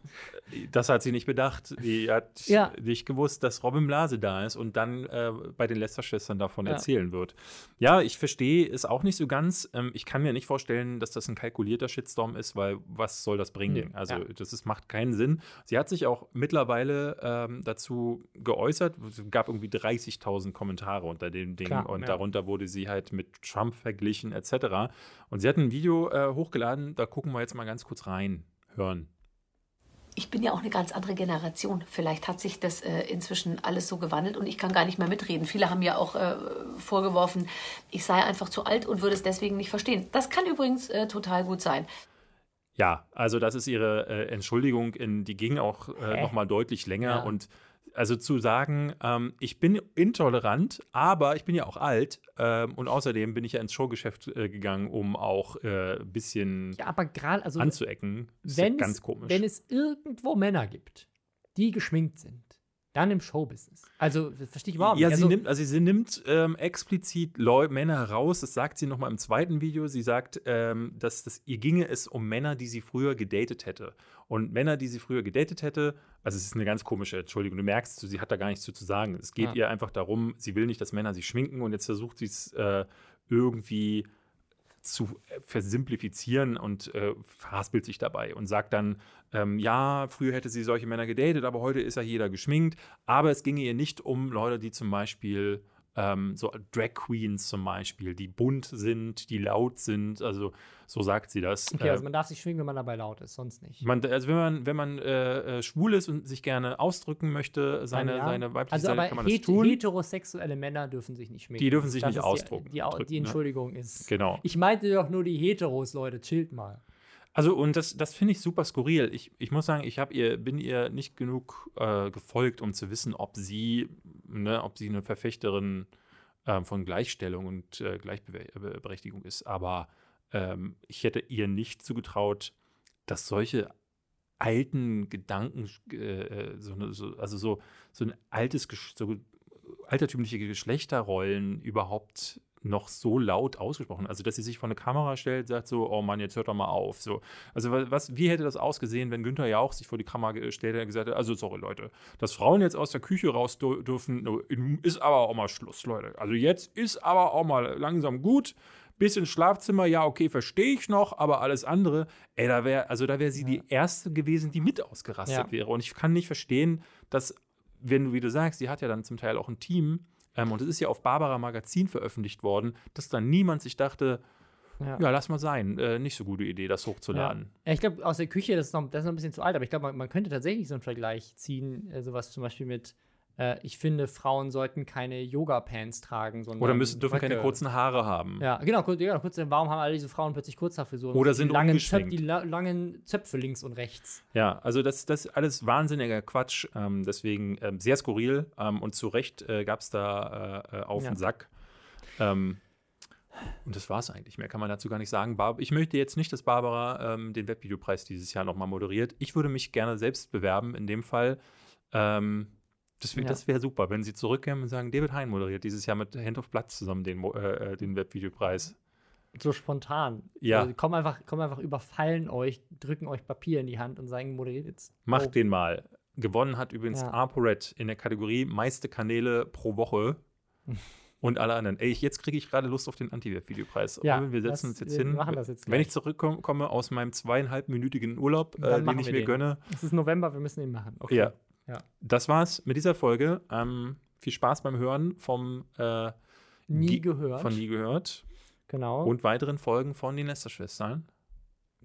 das hat sie nicht bedacht. Die hat (laughs) Ja. nicht gewusst, dass Robin Blase da ist und dann äh, bei den Lester-Schwestern davon Ja. erzählen wird. Ja, ich verstehe es auch nicht so ganz. Ähm, ich kann mir nicht vorstellen, dass das ein kalkulierter Shitstorm ist, weil was soll das bringen? Nee, Also, das ist, macht keinen Sinn. Sie hat sich auch mittlerweile ähm, dazu geäußert. Es gab irgendwie 30.000 Kommentare unter dem Ding Klar, und ja. darunter wurde sie halt mit Trump verglichen, etc. Und sie hat ein Video äh, hochgeladen, da gucken wir jetzt mal ganz kurz rein, hören. ich bin ja auch eine ganz andere Generation. Vielleicht hat sich das äh, inzwischen alles so gewandelt und ich kann gar nicht mehr mitreden. Viele haben ja auch äh, vorgeworfen, ich sei einfach zu alt und würde es deswegen nicht verstehen. Das kann übrigens äh, total gut sein. Ja, also das ist ihre äh, Entschuldigung, in, die ging auch äh, Hä? noch mal deutlich länger. Ja. Und also zu sagen, ähm, ich bin intolerant, aber ich bin ja auch alt ähm, und außerdem bin ich ja ins Showgeschäft äh, gegangen, um auch äh, ein bisschen Ja, aber gerade, also anzuecken. Das ist ja wenn, ganz es, komisch. wenn es irgendwo Männer gibt, die geschminkt sind, dann im Showbusiness. Also, das verstehe ich überhaupt ja, nicht. sie Also, nimmt, also sie nimmt ähm, explizit Leu Männer heraus. Das sagt sie noch mal im zweiten Video. Sie sagt, ähm, dass das, ihr ginge es um Männer, die sie früher gedatet hätte. Und Männer, die sie früher gedatet hätte, also es ist eine ganz komische Entschuldigung. Du merkst, sie hat da gar nichts zu, zu sagen. Es geht Ja. ihr einfach darum, sie will nicht, dass Männer sich schminken und jetzt versucht sie es äh, irgendwie zu äh, versimplifizieren und äh, verhaspelt sich dabei und sagt dann, ähm, ja, früher hätte sie solche Männer gedatet, aber heute ist ja jeder geschminkt. Aber es ginge ihr nicht um Leute, die zum Beispiel ähm, so Drag Queens zum Beispiel, die bunt sind, die laut sind. Also so sagt sie das. okay, Äh, also man darf sich schminken, wenn man dabei laut ist, sonst nicht. man, also wenn man, wenn man äh, äh, schwul ist und sich gerne ausdrücken möchte, seine, Dann ja. seine weibliche also Seite, kann man das tun. heterosexuelle Männer dürfen sich nicht schminken. Die dürfen sich Das nicht ausdrucken- Die, die, die ne? Entschuldigung ist. Genau. Ich meinte doch nur die Heteros, Leute, chillt mal. Also, und das, das finde ich super skurril. Ich, ich muss sagen, ich ihr, bin ihr nicht genug äh, gefolgt, um zu wissen, ob sie, ne, ob sie eine Verfechterin ähm, von Gleichstellung und äh, Gleichberechtigung ist. Aber ähm, ich hätte ihr nicht zugetraut, dass solche alten Gedanken, äh, äh, so, eine, so, also so, so ein altes, so altertümliche Geschlechterrollen überhaupt noch so laut ausgesprochen. Also, dass sie sich vor eine Kamera stellt, sagt so, oh Mann, jetzt hört doch mal auf. So. Also, wa- was, wie hätte das ausgesehen, wenn Günther ja auch sich vor die Kamera gestellt hätte und gesagt hätte, also sorry Leute, dass Frauen jetzt aus der Küche raus dür- dürfen, ist aber auch mal Schluss, Leute. Also jetzt ist aber auch mal langsam gut. Bisschen Schlafzimmer, ja, okay, verstehe ich noch, aber alles andere, ey, da wäre, also da wäre sie die erste gewesen, die mit ausgerastet Ja. wäre. Und ich kann nicht verstehen, dass, wenn du, wie du sagst, sie hat ja dann zum Teil auch ein Team, ähm, und es ist ja auf Barbara Magazin veröffentlicht worden, dass dann niemand sich dachte, Ja. ja, lass mal sein, äh, nicht so gute Idee, das hochzuladen. Ja, ich glaube, aus der Küche, das ist, noch, das ist noch ein bisschen zu alt, aber ich glaube, man, man könnte tatsächlich so einen Vergleich ziehen, äh, sowas zum Beispiel mit Äh, ich finde, Frauen sollten keine Yoga-Pants tragen, sondern Oder müssen, dürfen keine Röcke. kurzen Haare haben. Ja, genau, ja, kurz, warum haben alle diese Frauen plötzlich Kurzhaarfrisuren? Oder Die sind langen, Zöp, die la langen Zöpfe links und rechts. Ja, also das, das ist alles wahnsinniger Quatsch. Ähm, deswegen ähm, sehr skurril. Ähm, und zu Recht äh, gab es da äh, äh, auf Ja. den Sack. Ähm, und das war es eigentlich. Mehr kann man dazu gar nicht sagen. Bar ich möchte jetzt nicht, dass Barbara ähm, den Webvideopreis dieses Jahr nochmal moderiert. Ich würde mich gerne selbst bewerben in dem Fall. Ähm, das wär- Ja. wäre super, wenn sie zurückkämen und sagen, David Hein moderiert dieses Jahr mit Hand of Blood zusammen den, äh, äh, den Webvideopreis. So spontan. Ja. Also, kommen einfach, kommen einfach, überfallen euch, drücken euch Papier in die Hand und sagen, moderiert jetzt. Macht Oh. den mal. Gewonnen hat übrigens Ja. ApoRed in der Kategorie meiste Kanäle pro Woche. (laughs) Und alle anderen. Ey, ich- jetzt kriege ich gerade Lust auf den Anti-Web-Videopreis. Ja, wir setzen das- uns jetzt wir hin. machen das jetzt Wenn ich gleich. zurückkomme aus meinem zweieinhalbminütigen Urlaub, äh, den ich mir den. gönne. Es ist November, wir müssen ihn machen. Okay. Ja. Ja. Das war's mit dieser Folge. Ähm, viel Spaß beim Hören vom äh, Nie gehört. Von Nie gehört. genau. Und weiteren Folgen von den Nesterschwestern.